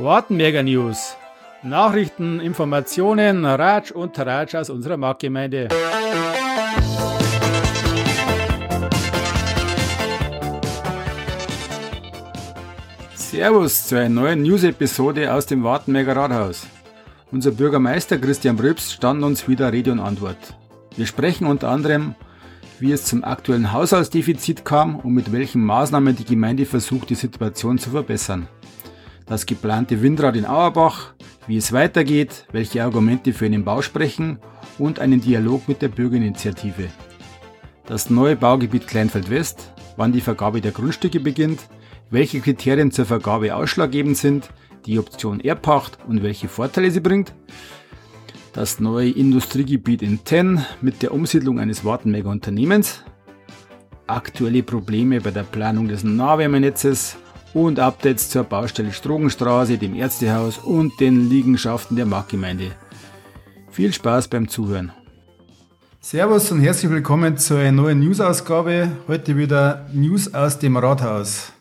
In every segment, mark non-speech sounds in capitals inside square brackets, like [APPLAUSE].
Wartenberger News. Nachrichten, Informationen, Ratsch und Tratsch aus unserer Marktgemeinde. Servus zu einer neuen News-Episode aus dem Wartenberger Rathaus. Unser Bürgermeister Christian Brübs stand uns wieder Rede und Antwort. Wir sprechen unter anderem, wie es zum aktuellen Haushaltsdefizit kam und mit welchen Maßnahmen die Gemeinde versucht, die Situation zu verbessern das geplante Windrad in Auerbach, wie es weitergeht, welche Argumente für einen Bau sprechen und einen Dialog mit der Bürgerinitiative. Das neue Baugebiet Kleinfeld West, wann die Vergabe der Grundstücke beginnt, welche Kriterien zur Vergabe ausschlaggebend sind, die Option Erbpacht und welche Vorteile sie bringt, das neue Industriegebiet in Tenn mit der Umsiedlung eines Wartenberger Unternehmens, aktuelle Probleme bei der Planung des Nahwärmenetzes und Updates zur Baustelle Strogenstraße, dem Ärztehaus und den Liegenschaften der Marktgemeinde. Viel Spaß beim Zuhören. Servus und herzlich willkommen zu einer neuen News-Ausgabe. Heute wieder News aus dem Rathaus.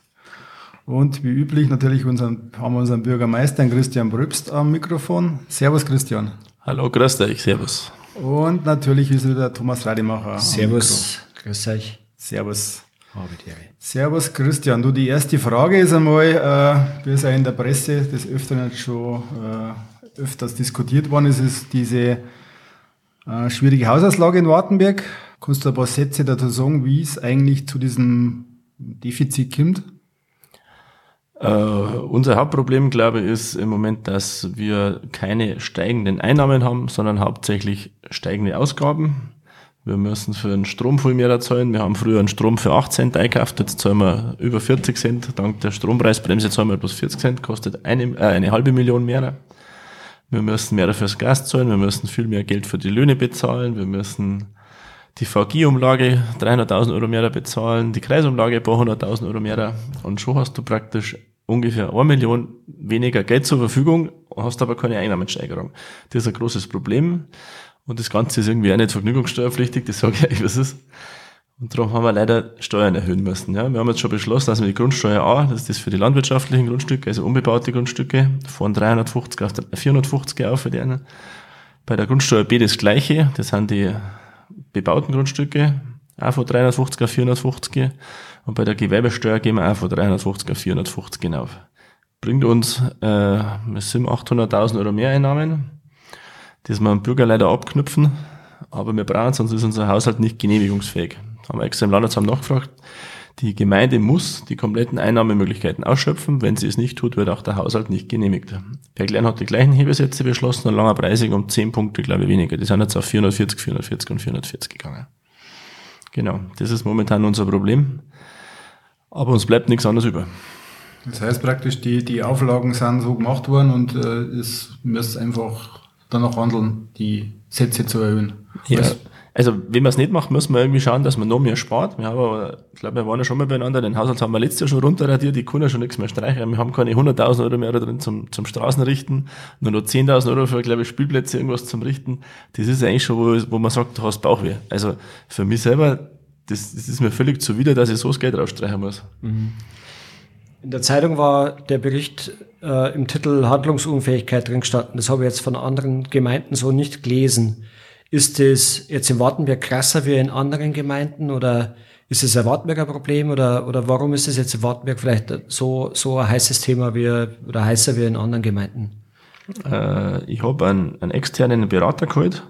Und wie üblich natürlich unseren, haben wir unseren Bürgermeister Christian Brübst am Mikrofon. Servus Christian. Hallo, grüß dich, servus. Und natürlich ist wieder Thomas Rademacher. Servus, grüß euch. Servus. Servus Christian, du die erste Frage ist einmal, äh, wie es ja in der Presse des Öfteren schon äh, öfters diskutiert worden ist, ist diese äh, schwierige Hausauslage in Wartenberg. Kannst du ein paar Sätze dazu sagen, wie es eigentlich zu diesem Defizit kommt? Uh, unser Hauptproblem, glaube ich, ist im Moment, dass wir keine steigenden Einnahmen haben, sondern hauptsächlich steigende Ausgaben. Wir müssen für den Strom viel mehr zahlen. Wir haben früher einen Strom für 8 Cent eingekauft, jetzt zahlen wir über 40 Cent. Dank der Strompreisbremse zahlen wir bloß 40 Cent, kostet eine, äh, eine halbe Million mehr. Wir müssen mehr fürs Gas zahlen, wir müssen viel mehr Geld für die Löhne bezahlen, wir müssen die VG-Umlage 300.000 Euro mehr bezahlen, die Kreisumlage ein paar hunderttausend Euro mehr. Und schon hast du praktisch ungefähr eine Million weniger Geld zur Verfügung, hast aber keine Einnahmensteigerung. Das ist ein großes Problem. Und das Ganze ist irgendwie auch nicht vergnügungssteuerpflichtig, das sage ich euch, was ist. Und darum haben wir leider Steuern erhöhen müssen. Ja, wir haben jetzt schon beschlossen, dass wir die Grundsteuer A, das ist das für die landwirtschaftlichen Grundstücke, also unbebaute Grundstücke, von 350 auf 450 auf für die einen. Bei der Grundsteuer B das gleiche, das sind die bebauten Grundstücke, auch von 350 auf 450. Und bei der Gewerbesteuer gehen wir auch von 350 auf 450 hinauf. Bringt uns äh, 700.000, 800.000 Euro Mehreinnahmen das wir am Bürger leider abknüpfen, aber wir brauchen sonst ist unser Haushalt nicht genehmigungsfähig. Haben wir extra im Landratsamt nachgefragt. Die Gemeinde muss die kompletten Einnahmemöglichkeiten ausschöpfen. Wenn sie es nicht tut, wird auch der Haushalt nicht genehmigt. Berglein hat die gleichen Hebesätze beschlossen und langer Preisig um 10 Punkte, glaube ich, weniger. Die sind jetzt auf 440, 440 und 440 gegangen. Genau, das ist momentan unser Problem. Aber uns bleibt nichts anderes über. Das heißt praktisch, die, die Auflagen sind so gemacht worden und äh, es müsste einfach danach handeln, die Sätze zu erhöhen. Ja. Also, wenn man es nicht macht, muss man irgendwie schauen, dass man noch mehr spart. Wir haben aber, ich glaube, wir waren ja schon mal beieinander, den Haushalt haben wir letztes Jahr schon runterradiert, die können ja schon nichts mehr streichen. Wir haben keine 100.000 Euro mehr drin zum, zum Straßenrichten, nur noch 10.000 Euro für, glaube ich, Spielplätze, irgendwas zum Richten. Das ist eigentlich schon, wo, wo man sagt, du hast Bauchweh. Also, für mich selber, das, das ist mir völlig zuwider, dass ich so das Geld rausstreichen muss. Mhm. In der Zeitung war der Bericht äh, im Titel Handlungsunfähigkeit drin gestanden. Das habe ich jetzt von anderen Gemeinden so nicht gelesen. Ist es jetzt in Wartenberg krasser wie in anderen Gemeinden oder ist es ein Wartenberger Problem oder, oder warum ist es jetzt in Wartenberg vielleicht so, so ein heißes Thema wie, oder heißer wie in anderen Gemeinden? Äh, ich habe einen, einen externen Berater geholt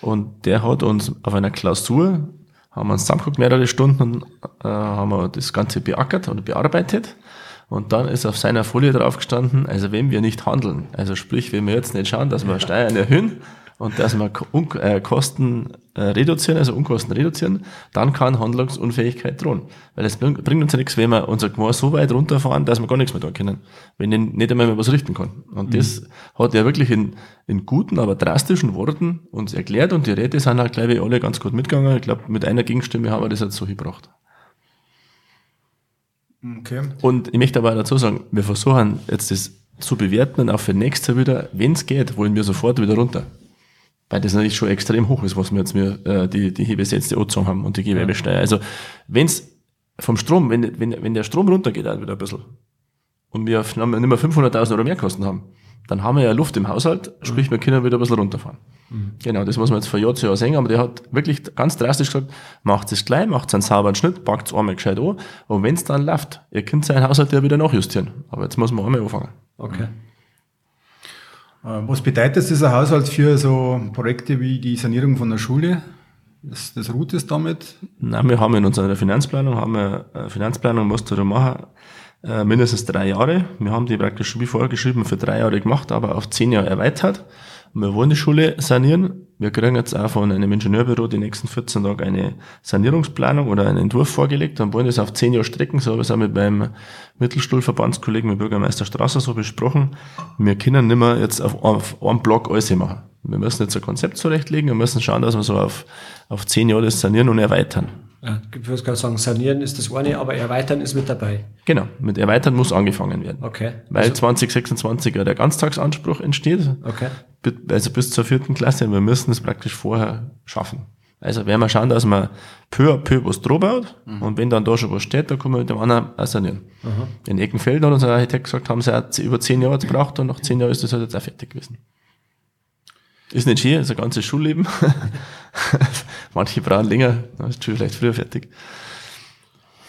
und der hat uns auf einer Klausur, haben wir uns zusammengeguckt mehrere Stunden, äh, haben wir das Ganze beackert und bearbeitet. Und dann ist auf seiner Folie drauf gestanden, also wenn wir nicht handeln, also sprich, wenn wir jetzt nicht schauen, dass wir Steuern erhöhen und dass wir äh, Kosten äh, reduzieren, also Unkosten reduzieren, dann kann Handlungsunfähigkeit drohen. Weil es bringt uns ja nichts, wenn wir unser Gmor so weit runterfahren, dass wir gar nichts mehr tun können. Wenn ich nicht einmal mehr was richten kann. Und mhm. das hat er wirklich in, in guten, aber drastischen Worten uns erklärt und die Räte sind halt, glaube ich, alle ganz gut mitgegangen. Ich glaube, mit einer Gegenstimme haben wir das jetzt so gebracht. Okay. Und ich möchte aber dazu sagen, wir versuchen jetzt das zu bewerten und auch für nächstes Jahr wieder, wenn es geht, wollen wir sofort wieder runter. Weil das natürlich schon extrem hoch ist, was wir jetzt mir äh, die, die Hebesätze angezogen haben und die Gewerbesteuer. Also wenn es vom Strom, wenn, wenn, wenn der Strom runtergeht, auch wieder ein bisschen, und wir nicht mehr 500.000 Euro mehr Kosten haben, dann haben wir ja Luft im Haushalt, sprich, wir können wieder ein bisschen runterfahren. Mhm. Genau, das muss man jetzt von Jahr zu Jahr sehen, aber der hat wirklich ganz drastisch gesagt, macht es gleich, macht einen sauberen Schnitt, packt es einmal gescheit an und wenn es dann läuft, ihr könnt seinen Haushalt ja wieder nachjustieren. Aber jetzt muss man einmal anfangen. Okay. Äh, was bedeutet dieser Haushalt für so Projekte wie die Sanierung von der Schule? Das, das ruht es damit? Nein, wir haben in unserer Finanzplanung, haben wir eine Finanzplanung, musst du da machen, äh, mindestens drei Jahre. Wir haben die praktisch wie vorgeschrieben für drei Jahre gemacht, aber auf zehn Jahre erweitert. Wir wollen die Schule sanieren. Wir kriegen jetzt auch von einem Ingenieurbüro die nächsten 14 Tage eine Sanierungsplanung oder einen Entwurf vorgelegt und wollen das auf 10 Jahre strecken. So habe ich es auch mit meinem Mittelstuhlverbandskollegen, mit Bürgermeister Strasser so besprochen. Wir können nicht mehr jetzt auf, auf einem Block alles machen. Wir müssen jetzt ein Konzept zurechtlegen und müssen schauen, dass wir so auf, auf 10 Jahre das sanieren und erweitern. Ja, ich würde gerade sagen, sanieren ist das eine, aber erweitern ist mit dabei. Genau, mit erweitern muss angefangen werden. Okay. Weil also, 2026 ja der Ganztagsanspruch entsteht. Okay. Also bis zur vierten Klasse. Wir müssen es praktisch vorher schaffen. Also werden wir schauen, dass man peu à peu was drüber baut. Mhm. Und wenn dann da schon was steht, dann können wir mit dem anderen auch sanieren. Mhm. In Eckenfeld hat unser Architekt gesagt, haben sie über zehn Jahre gebraucht und nach zehn Jahren ist das halt jetzt auch fertig gewesen. Ist nicht schön, ist ein ganzes Schulleben. [LAUGHS] Manche brauchen länger, dann ist schon vielleicht früher fertig.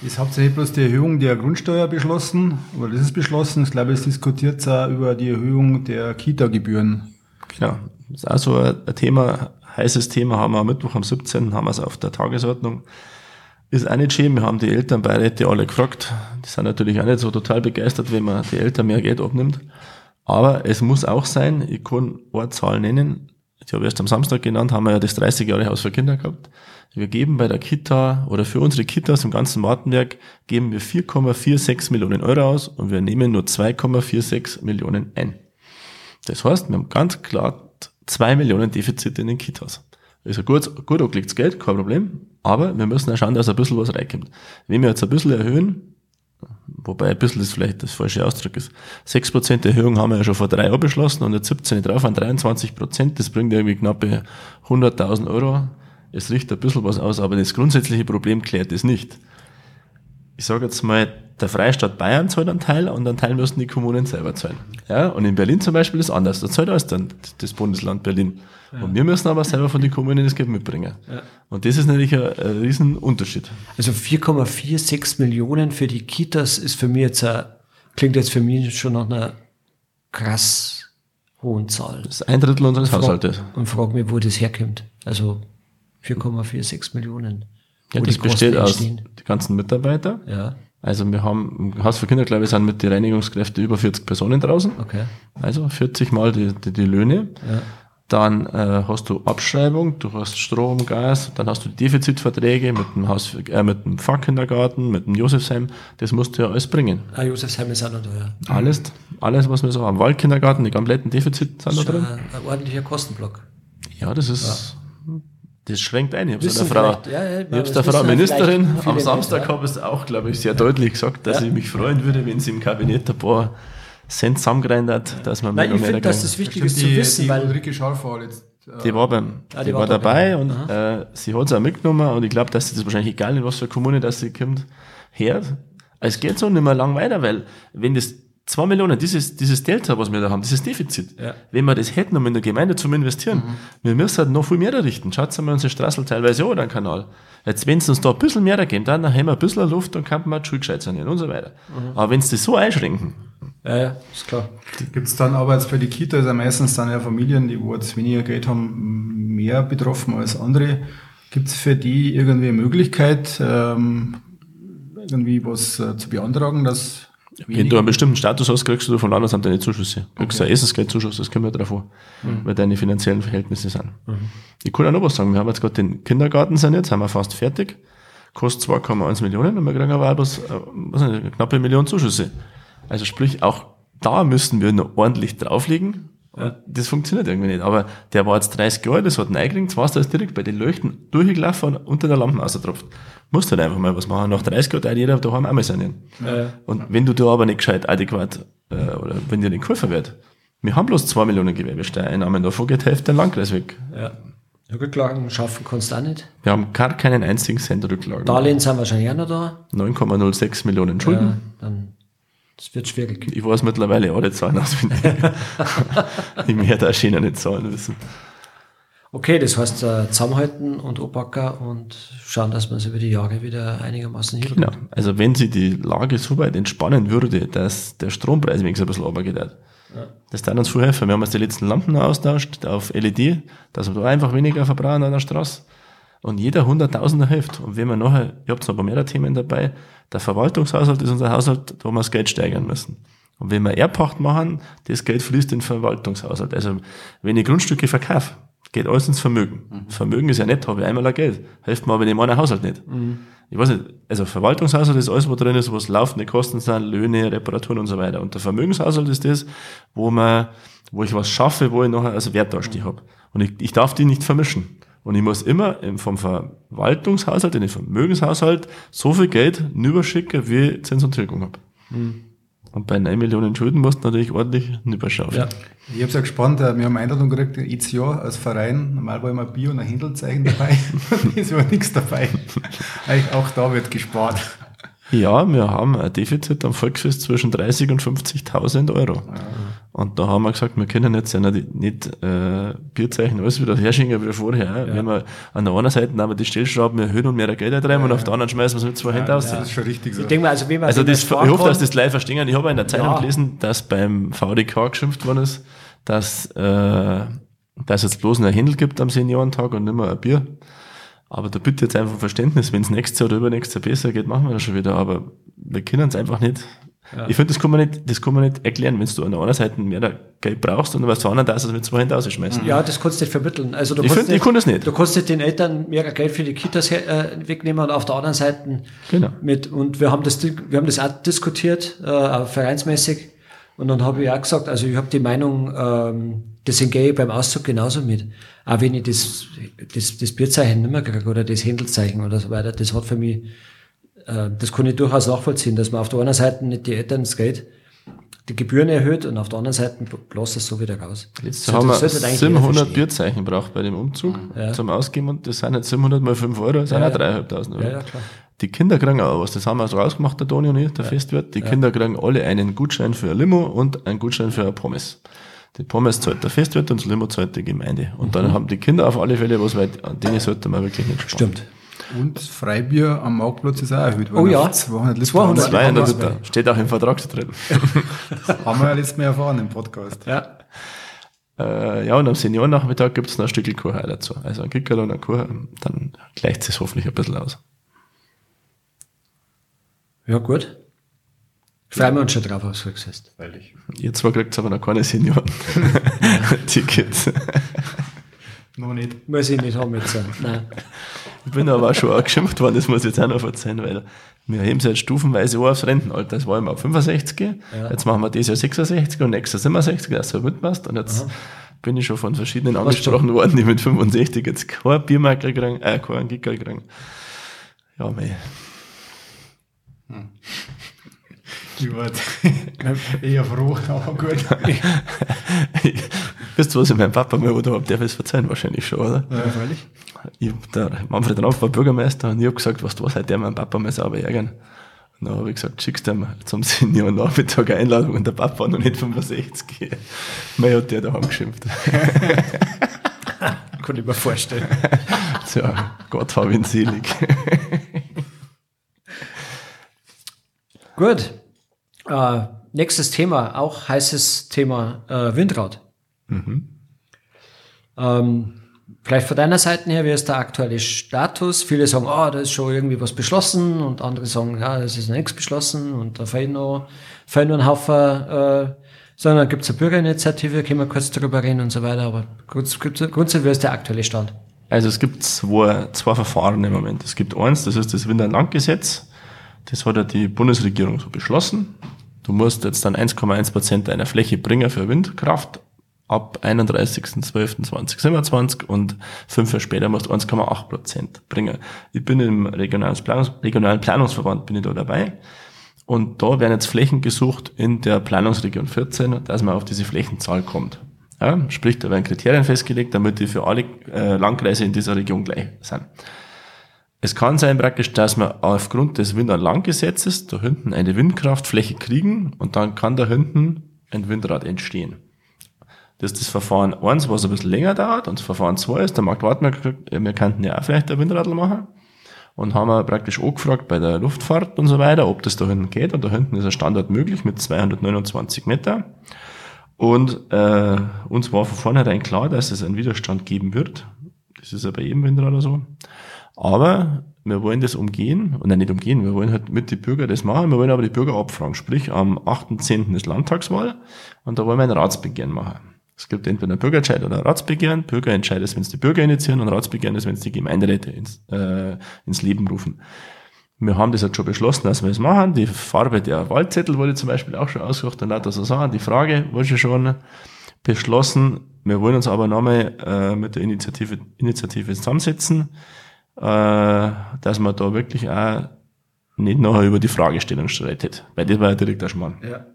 Ist hauptsächlich bloß die Erhöhung der Grundsteuer beschlossen, oder das ist beschlossen. Ich glaube, es diskutiert auch über die Erhöhung der Kita-Gebühren. Genau, das ist auch so ein Thema, heißes Thema, haben wir am Mittwoch am 17. haben wir es auf der Tagesordnung. Ist auch nicht schön, wir haben die Elternbeiräte alle gefragt. Die sind natürlich auch nicht so total begeistert, wenn man die Eltern mehr Geld abnimmt. Aber es muss auch sein, ich kann eine Zahl nennen, ich habe erst am Samstag genannt, haben wir ja das 30 Jahre Haus für Kinder gehabt. Wir geben bei der Kita oder für unsere Kitas im ganzen Martenwerk geben wir 4,46 Millionen Euro aus und wir nehmen nur 2,46 Millionen ein. Das heißt, wir haben ganz klar zwei Millionen Defizite in den Kitas. Also gut, gut angelegtes Geld, kein Problem. Aber wir müssen auch schauen, dass ein bisschen was reinkommt. Wenn wir jetzt ein bisschen erhöhen, wobei ein bisschen das vielleicht das falsche Ausdruck ist. 6% Erhöhung haben wir ja schon vor drei Jahren beschlossen und jetzt 17 drauf an 23%, das bringt irgendwie knappe 100.000 Euro. Es riecht ein bisschen was aus, aber das grundsätzliche Problem klärt es nicht. Ich sage jetzt mal, der Freistaat Bayern zahlt einen Teil und einen Teil müssen die Kommunen selber zahlen. Ja, und in Berlin zum Beispiel ist anders. Da zahlt alles dann das Bundesland Berlin. Ja. Und wir müssen aber selber von den Kommunen das Geld mitbringen. Ja. Und das ist natürlich ein, ein Riesenunterschied. Also 4,46 Millionen für die Kitas ist für mich jetzt ein, klingt jetzt für mich schon nach einer krass hohen Zahl. Das ist ein Drittel unseres Haushaltes. Und frage mich, wo das herkommt. Also 4,46 Millionen. Ja, das besteht aus die ganzen Mitarbeiter. Ja. Also wir haben im Haus für Kinder, glaube ich, sind mit den Reinigungskräften über 40 Personen draußen. Okay. Also 40 mal die, die, die Löhne. Ja. Dann äh, hast du Abschreibung, du hast Strom, Gas, dann hast du Defizitverträge mit dem Haus, äh, mit dem Pfarrkindergarten, mit dem Josefsheim. Das musst du ja alles bringen. Ah, Josefsheim ist auch noch da, ja. Alles, alles, was wir so haben. Waldkindergarten, die kompletten Defizite sind da drin. Ein ordentlicher Kostenblock. Ja, das ist. Das schränkt ein. Ich habe es der Frau, ja, ja, ich hab's der Frau Ministerin am Samstag habe ich es auch, glaube ich, sehr deutlich gesagt, dass ich mich freuen würde, wenn sie im Kabinett ein paar Cent zusammengerendert, dass man Nein, ich finde, dass das wichtig ist zu wissen, die weil Ulrike Scharfall jetzt äh, die war beim, ah, die, die, war, war dabei. und äh, sie hat es auch mitgenommen und ich glaube, dass sie das wahrscheinlich egal in was für eine Kommune, dass sie kommt, her. Es geht so nicht mehr lang weiter, weil wenn das zwei Millionen, dieses, dieses Delta, was wir da haben, dieses Defizit, ja. wenn wir das hätten, um in der Gemeinde zu investieren, mhm. wir müssen halt noch viel mehr errichten. Schaut mal unsere Straßel teilweise auch oder einen Kanal. Jetzt, wenn es uns da ein bisschen mehr geben, dann haben wir ein bisschen Luft und kann man die Schule gescheit sanieren und so weiter. Mhm. Aber wenn sie das so einschränken, ja, ja, ist klar. Gibt es dann aber jetzt bei den Kitas ja meistens dann ja Familien, die wo jetzt weniger Geld haben, mehr betroffen als andere. Gibt es für die irgendwie eine Möglichkeit, ähm, irgendwie was äh, zu beantragen, dass wenn du einen bestimmten Status hast, kriegst du von Landesamt deine Zuschüsse. Du kriegst okay. einen Essensgeldzuschuss, das kommt ja drauf an, mhm. weil deine finanziellen Verhältnisse sind. Mhm. Ich kann ja noch was sagen. Wir haben jetzt gerade den Kindergarten saniert, sind wir fast fertig. Kostet 2,1 Millionen und wir kriegen aber auch bloß, äh, was nicht, knappe Million Zuschüsse. Also sprich, auch da müssen wir noch ordentlich drauflegen. Ja. Das funktioniert irgendwie nicht. Aber der war jetzt 30 Jahre, das hat einen eingekriegt, warst du direkt bei den Leuchten durchgelaufen und unter der Lampe ausgetropft. Musst halt einfach mal was machen. Nach 30 Jahren jeder daheim einmal sanieren. Ja. Und wenn du da aber nicht gescheit adäquat, äh, oder wenn dir nicht geholfen wird, wir haben bloß zwei Millionen Gewerbesteuereinnahmen, davon geht Hälfte den Landkreis weg. Ja. Rücklagen schaffen kannst du auch nicht. Wir haben gar keinen einzigen Cent Rücklagen. Darlehen sind wahrscheinlich auch noch da. 9,06 Millionen Schulden. Ja, dann Das wird schwierig. Ich weiß mittlerweile alle Zahlen auswendig. ich möchte auch schon nicht Zahlen wissen. Okay, das heißt äh, zusammenhalten und anpacken und schauen, dass man es über die Jahre wieder einigermaßen hinbekommt. Genau. Also wenn sich die Lage so weit entspannen würde, dass der Strompreis wenigstens ein bisschen runtergeht, ja. das darf uns viel helfen. Wir haben jetzt die letzten Lampen austauscht auf LED, dass wir da einfach weniger verbrauchen an der Straße. Und jeder Hunderttausender hilft. Und wenn wir nachher, ihr habt noch ein paar mehr Themen dabei, der Verwaltungshaushalt ist unser Haushalt, da wir das Geld steigern müssen. Und wenn wir Erbpacht machen, das Geld fließt in den Verwaltungshaushalt. Also wenn ich Grundstücke verkaufe, geht alles ins Vermögen. Mhm. Vermögen ist ja nett, habe ich einmal ein Geld. Hilft mir aber in meinem Haushalt nicht. Mhm. Ich weiß nicht, also Verwaltungshaushalt ist alles, wo drin ist, wo es laufende Kosten sind, Löhne, Reparaturen und so weiter. Und der Vermögenshaushalt ist das, wo man, wo ich was schaffe, wo ich nachher als Wert dastehen habe. Und ich, ich darf die nicht vermischen. Und ich muss immer vom Verwaltungshaushalt in den Vermögenshaushalt so viel Geld rüberschicken, wie ich Zins und Tilgung habe. Mhm. Und bei 9 Millionen Schulden musst du natürlich ordentlich rüberschauen. Ja. Ich habe es ja gespannt, äh, wir haben Einladung gekriegt, jedes Jahr als Verein. Normal war immer ein Bier und ein Händelzeichen dabei. [LAUGHS] ist war nichts dabei. Eigentlich auch da wird gespart. Ja, wir haben ein Defizit am Volksfest zwischen 30 und 50.000 Euro. Ja. Und da haben wir gesagt, wir können jetzt ja nicht, nicht äh, Bierzeichen alles wieder herschicken wie vorher. Ja. Wenn wir an der einen Seite nehmen wir die Stellschrauben erhöhen und mehr Geld rein ja, und auf der anderen schmeißen wir es mit zwei ja, Händen aus. Das ist schon richtig so. Ich denke mal, also, wenn man also das, ich hoffe, dass das live verstehen. Ich habe in der Zeitung gelesen, dass beim VDK geschimpft worden ist, dass, äh, dass es bloß ein Händel gibt am Seniorentag und nicht mehr ein Bier. Aber da bitte jetzt einfach Verständnis, wenn es nächstes Jahr oder übernächstes Jahr besser geht, machen wir das schon wieder. Aber wir können es einfach nicht. Ja. Ich finde, das kann man nicht, das kann man nicht erklären, wenn du an der einen Seite mehr Geld brauchst und was anderen da ist, als mit zwei Händen rausschmeißen. Ja, das kannst du nicht vermitteln. Also du ich, find, nicht, ich kann das nicht. Du kannst nicht den Eltern mehr Geld für die Kitas äh, wegnehmen und auf der anderen Seite genau. mit, und wir haben das, wir haben das auch diskutiert, äh, vereinsmäßig. Und dann habe ich auch gesagt, also ich habe die Meinung, ähm, deswegen gehe ich beim Auszug genauso mit. Auch wenn ich das, das, das Bierzeichen nicht mehr kriege oder das Händelzeichen oder so weiter, das hat für mich, das kann ich durchaus nachvollziehen, dass man auf der einen Seite nicht die Eltern das Geld die Gebühren erhöht und auf der anderen Seite bloß es so wieder raus. Jetzt so, haben wir 700 Bierzeichen braucht bei dem Umzug ja. zum Ausgeben und das sind jetzt 700 mal 5 Euro, das sind ja, auch 3.500 Euro. Ja. Die Kinder kriegen auch was, das haben wir so rausgemacht, der Toni und ich, der ja. Festwirt. Die. Kinder kriegen alle einen Gutschein für ein Limo und einen Gutschein für ein Pommes. Die Pommes zahlt der Festwirt und das Limo zahlt die Gemeinde. Und mhm. dann haben die Kinder auf alle Fälle was, weil an denen sollte man wirklich nicht sparen. Stimmt. Und Freibier am Marktplatz ist auch erhöht worden. Oh ja. 200 Liter. 200, 200 Liter. Steht auch im Vertrag drin. haben wir ja letztes Mal erfahren im Podcast. Ja. Äh, ja, und am Seniorennachmittag gibt es noch ein Stück Kuchen dazu. Also ein Kickerl und ein Kuchen, dann gleicht es hoffentlich ein bisschen aus. Ja, gut. Freuen wir uns schon drauf aufs Volksfest. Freilich. Ihr zwar kriegt aber noch keine Senioren-Tickets. [LAUGHS] noch nicht. Muss ich nicht haben jetzt. Nein. Ich bin aber auch schon auch geschimpft worden, das muss ich jetzt auch noch erzählen, weil wir heben jetzt stufenweise auch aufs Rentenalter. Das war immer 65, ja. jetzt machen wir dieses Jahr 66 und nächstes Jahr 67, dass du mitmachst. Und jetzt Aha. bin ich schon von verschiedenen angesprochen worden, die mit 65 jetzt kein Biermarker kriegen, äh, kein Gickel kriegen. Ja, mei. Hm. [LAUGHS] Ich war eher froh, aber gut. [LAUGHS] Wisst ihr, was ich meinem Papa mal oder hab, darf ich es verzeihen? Wahrscheinlich schon, oder? Ja, freilich. Ich, der Manfred Rampf war Bürgermeister und ich hab gesagt, was du was, heute meinem Papa mal sauber ärgern. Und dann habe ich gesagt, schickst du ihm zum [LAUGHS] Senior Nachmittag eine Einladung und der Papa noch nicht 65. Mei hat der daheim geschimpft. Kann ich mir vorstellen. Tja, Gott hab ihn selig. Gut. Äh, nächstes Thema, auch heißes Thema äh, Windrad. Mhm. Ähm, vielleicht von deiner Seite her, wie ist der aktuelle Status? Viele sagen, oh, da ist schon irgendwie was beschlossen und andere sagen, ja, das ist noch nichts beschlossen und da fehlen noch, fehlen noch ein Haufen, äh, sondern gibt es eine Bürgerinitiative, können wir kurz darüber reden und so weiter, aber grundsätzlich, wie ist der aktuelle Stand? Also es gibt zwei, zwei Verfahren im Moment. Es gibt eins, das ist das Winterlandgesetz. Das hat ja die Bundesregierung so beschlossen. Du musst jetzt dann 1,1 Prozent deiner Fläche bringen für Windkraft ab 31.12.2027 und fünf Jahre später musst du 1,8 Prozent bringen. Ich bin im regionalen, Planungs regionalen Planungsverband, bin ich da dabei. Und da werden jetzt Flächen gesucht in der Planungsregion 14, dass man auf diese Flächenzahl kommt. Ja, sprich, da werden Kriterien festgelegt, damit die für alle äh, Landkreise in dieser Region gleich sind. Es kann sein praktisch, dass wir aufgrund des Windanlandgesetzes da hinten eine Windkraftfläche kriegen und dann kann da hinten ein Windrad entstehen. Das ist das Verfahren 1, was ein bisschen länger dauert und das Verfahren 2 ist, der Markt Wartmer wir könnten ja auch vielleicht ein Windradl machen und haben wir praktisch angefragt bei der Luftfahrt und so weiter, ob das da hinten geht und da hinten ist ein Standard möglich mit 229 Meter. Und äh, uns war von vornherein klar, dass es einen Widerstand geben wird. Das ist ja bei jedem Windrad so. Aber wir wollen das umgehen, und nicht umgehen, wir wollen halt mit den Bürgern das machen, wir wollen aber die Bürger abfragen. Sprich, am 8.10. ist Landtagswahl und da wollen wir ein Ratsbegehren machen. Es gibt entweder ein Bürgerentscheid oder ein Ratsbegehren. Bürgerentscheid ist, wenn es die Bürger initiieren und Ratsbegehren ist, wenn es die Gemeinderäte ins, äh, ins Leben rufen. Wir haben das jetzt schon beschlossen, dass wir es machen. Die Farbe der Wahlzettel wurde zum Beispiel auch schon ausgesucht und lauter so Sachen. Die Frage wurde schon beschlossen. Wir wollen uns aber nochmal äh, mit der Initiative, Initiative zusammensetzen dass man da wirklich auch nicht nachher über die Fragestellung streitet, weil das war ja direkt der Schmarrn. Ja.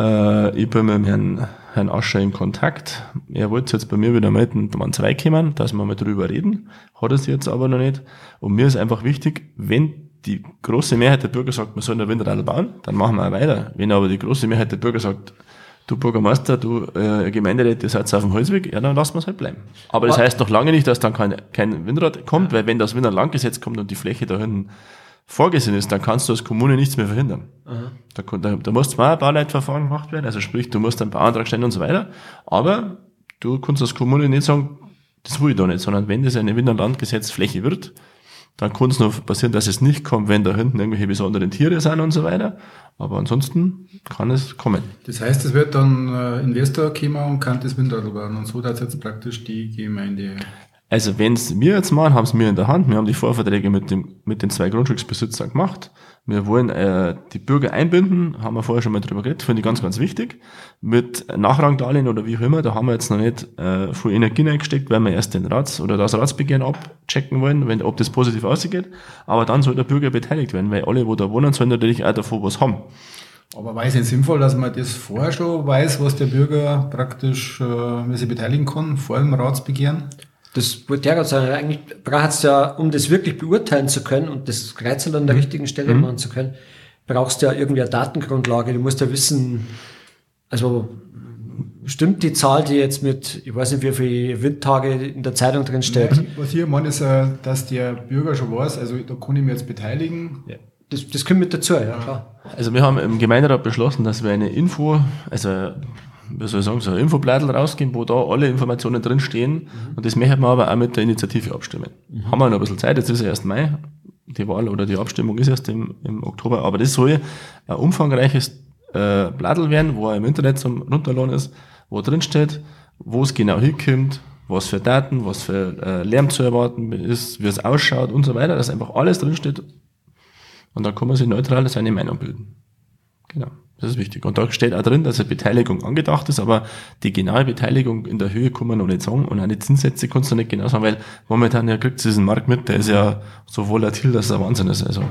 Äh, ich bin mit dem Herrn, Herrn Ascher in Kontakt. Er wollte jetzt bei mir wieder melden, man zwei kommen, dass wir mal drüber reden. Hat es jetzt aber noch nicht. Und mir ist einfach wichtig, wenn die große Mehrheit der Bürger sagt, man soll eine Windradl bauen, dann machen wir auch weiter. Wenn aber die große Mehrheit der Bürger sagt, du Bürgermeister, du äh, Gemeinderäte, ihr seid auf dem Holzweg, ja, dann lassen wir es halt bleiben. Aber das heißt noch lange nicht, dass dann kein, kein Windrad kommt, weil wenn das Windradlandgesetz kommt und die Fläche da hinten vorgesehen ist, dann kannst du als Kommune nichts mehr verhindern. Da, da, da muss zwar ein Bauleitverfahren gemacht werden, also sprich, du musst einen Bauantrag stellen und so weiter, aber du kannst als Kommune nicht sagen, das will ich da nicht, sondern wenn das eine Winterlandgesetzfläche wird, dann kann es noch passieren, dass es nicht kommt, wenn da hinten irgendwelche besonderen Tiere sind und so weiter. Aber ansonsten kann es kommen. Das heißt, es wird dann äh, Investor kommen und kann das Windrad bauen. Und so hat jetzt praktisch die Gemeinde. Also wenn es wir jetzt machen, haben es wir in der Hand. Wir haben die Vorverträge mit, dem, mit den zwei Grundstücksbesitzern gemacht. Wir wollen äh, die Bürger einbinden, haben wir vorher schon mal drüber geredet, finde ich ganz, ganz wichtig. Mit Nachrangdarlehen oder wie auch immer, da haben wir jetzt noch nicht äh, viel Energie eingesteckt, weil wir erst den Rats oder das Ratsbegehren abchecken wollen, wenn, ob das positiv ausgeht. Aber dann soll der Bürger beteiligt werden, weil alle, wo da wohnen, sollen natürlich auch davon was haben. Aber war es nicht sinnvoll, dass man das vorher schon weiß, was der Bürger praktisch, äh, wie sich beteiligen kann, vor dem Ratsbegehren? Das wollte ja gerade sagen, eigentlich braucht es ja, um das wirklich beurteilen zu können und das Kreuzel an der mhm. richtigen Stelle mhm. machen zu können, brauchst du ja irgendwie eine Datengrundlage. Du musst ja wissen, also stimmt die Zahl, die jetzt mit, ich weiß nicht, wie viele Windtage in der Zeitung drin steht. Was hier meine ist, äh, dass der Bürger schon weiß, also da kann ich mich jetzt beteiligen. Ja. Das, das kommt mit dazu, ja, klar. Also wir haben im Gemeinderat beschlossen, dass wir eine Info, also wie soll ich sagen, so ein Infoblättl rausgeben, wo da alle Informationen drinstehen. Mhm. Und das möchten wir aber auch mit der Initiative abstimmen. Mhm. Haben wir noch ein bisschen Zeit, jetzt ist ja erst Mai. Die Wahl oder die Abstimmung ist erst im, im Oktober. Aber das soll ein umfangreiches äh, Blattl werden, wo er im Internet zum Runterladen ist, wo drin steht, wo es genau hinkommt, was für Daten, was für äh, Lärm zu erwarten ist, wie es ausschaut und so weiter, dass einfach alles drinsteht. Und dann kann man sich neutral seine Meinung bilden. Genau. Das ist wichtig. Und da steht auch drin, dass eine Beteiligung angedacht ist, aber die genaue Beteiligung in der Höhe kann man noch nicht sagen und auch die Zinssätze kannst du nicht genau sagen, weil momentan ja kriegt diesen Markt mit, der ist ja so volatil, dass er Wahnsinn ist. Also.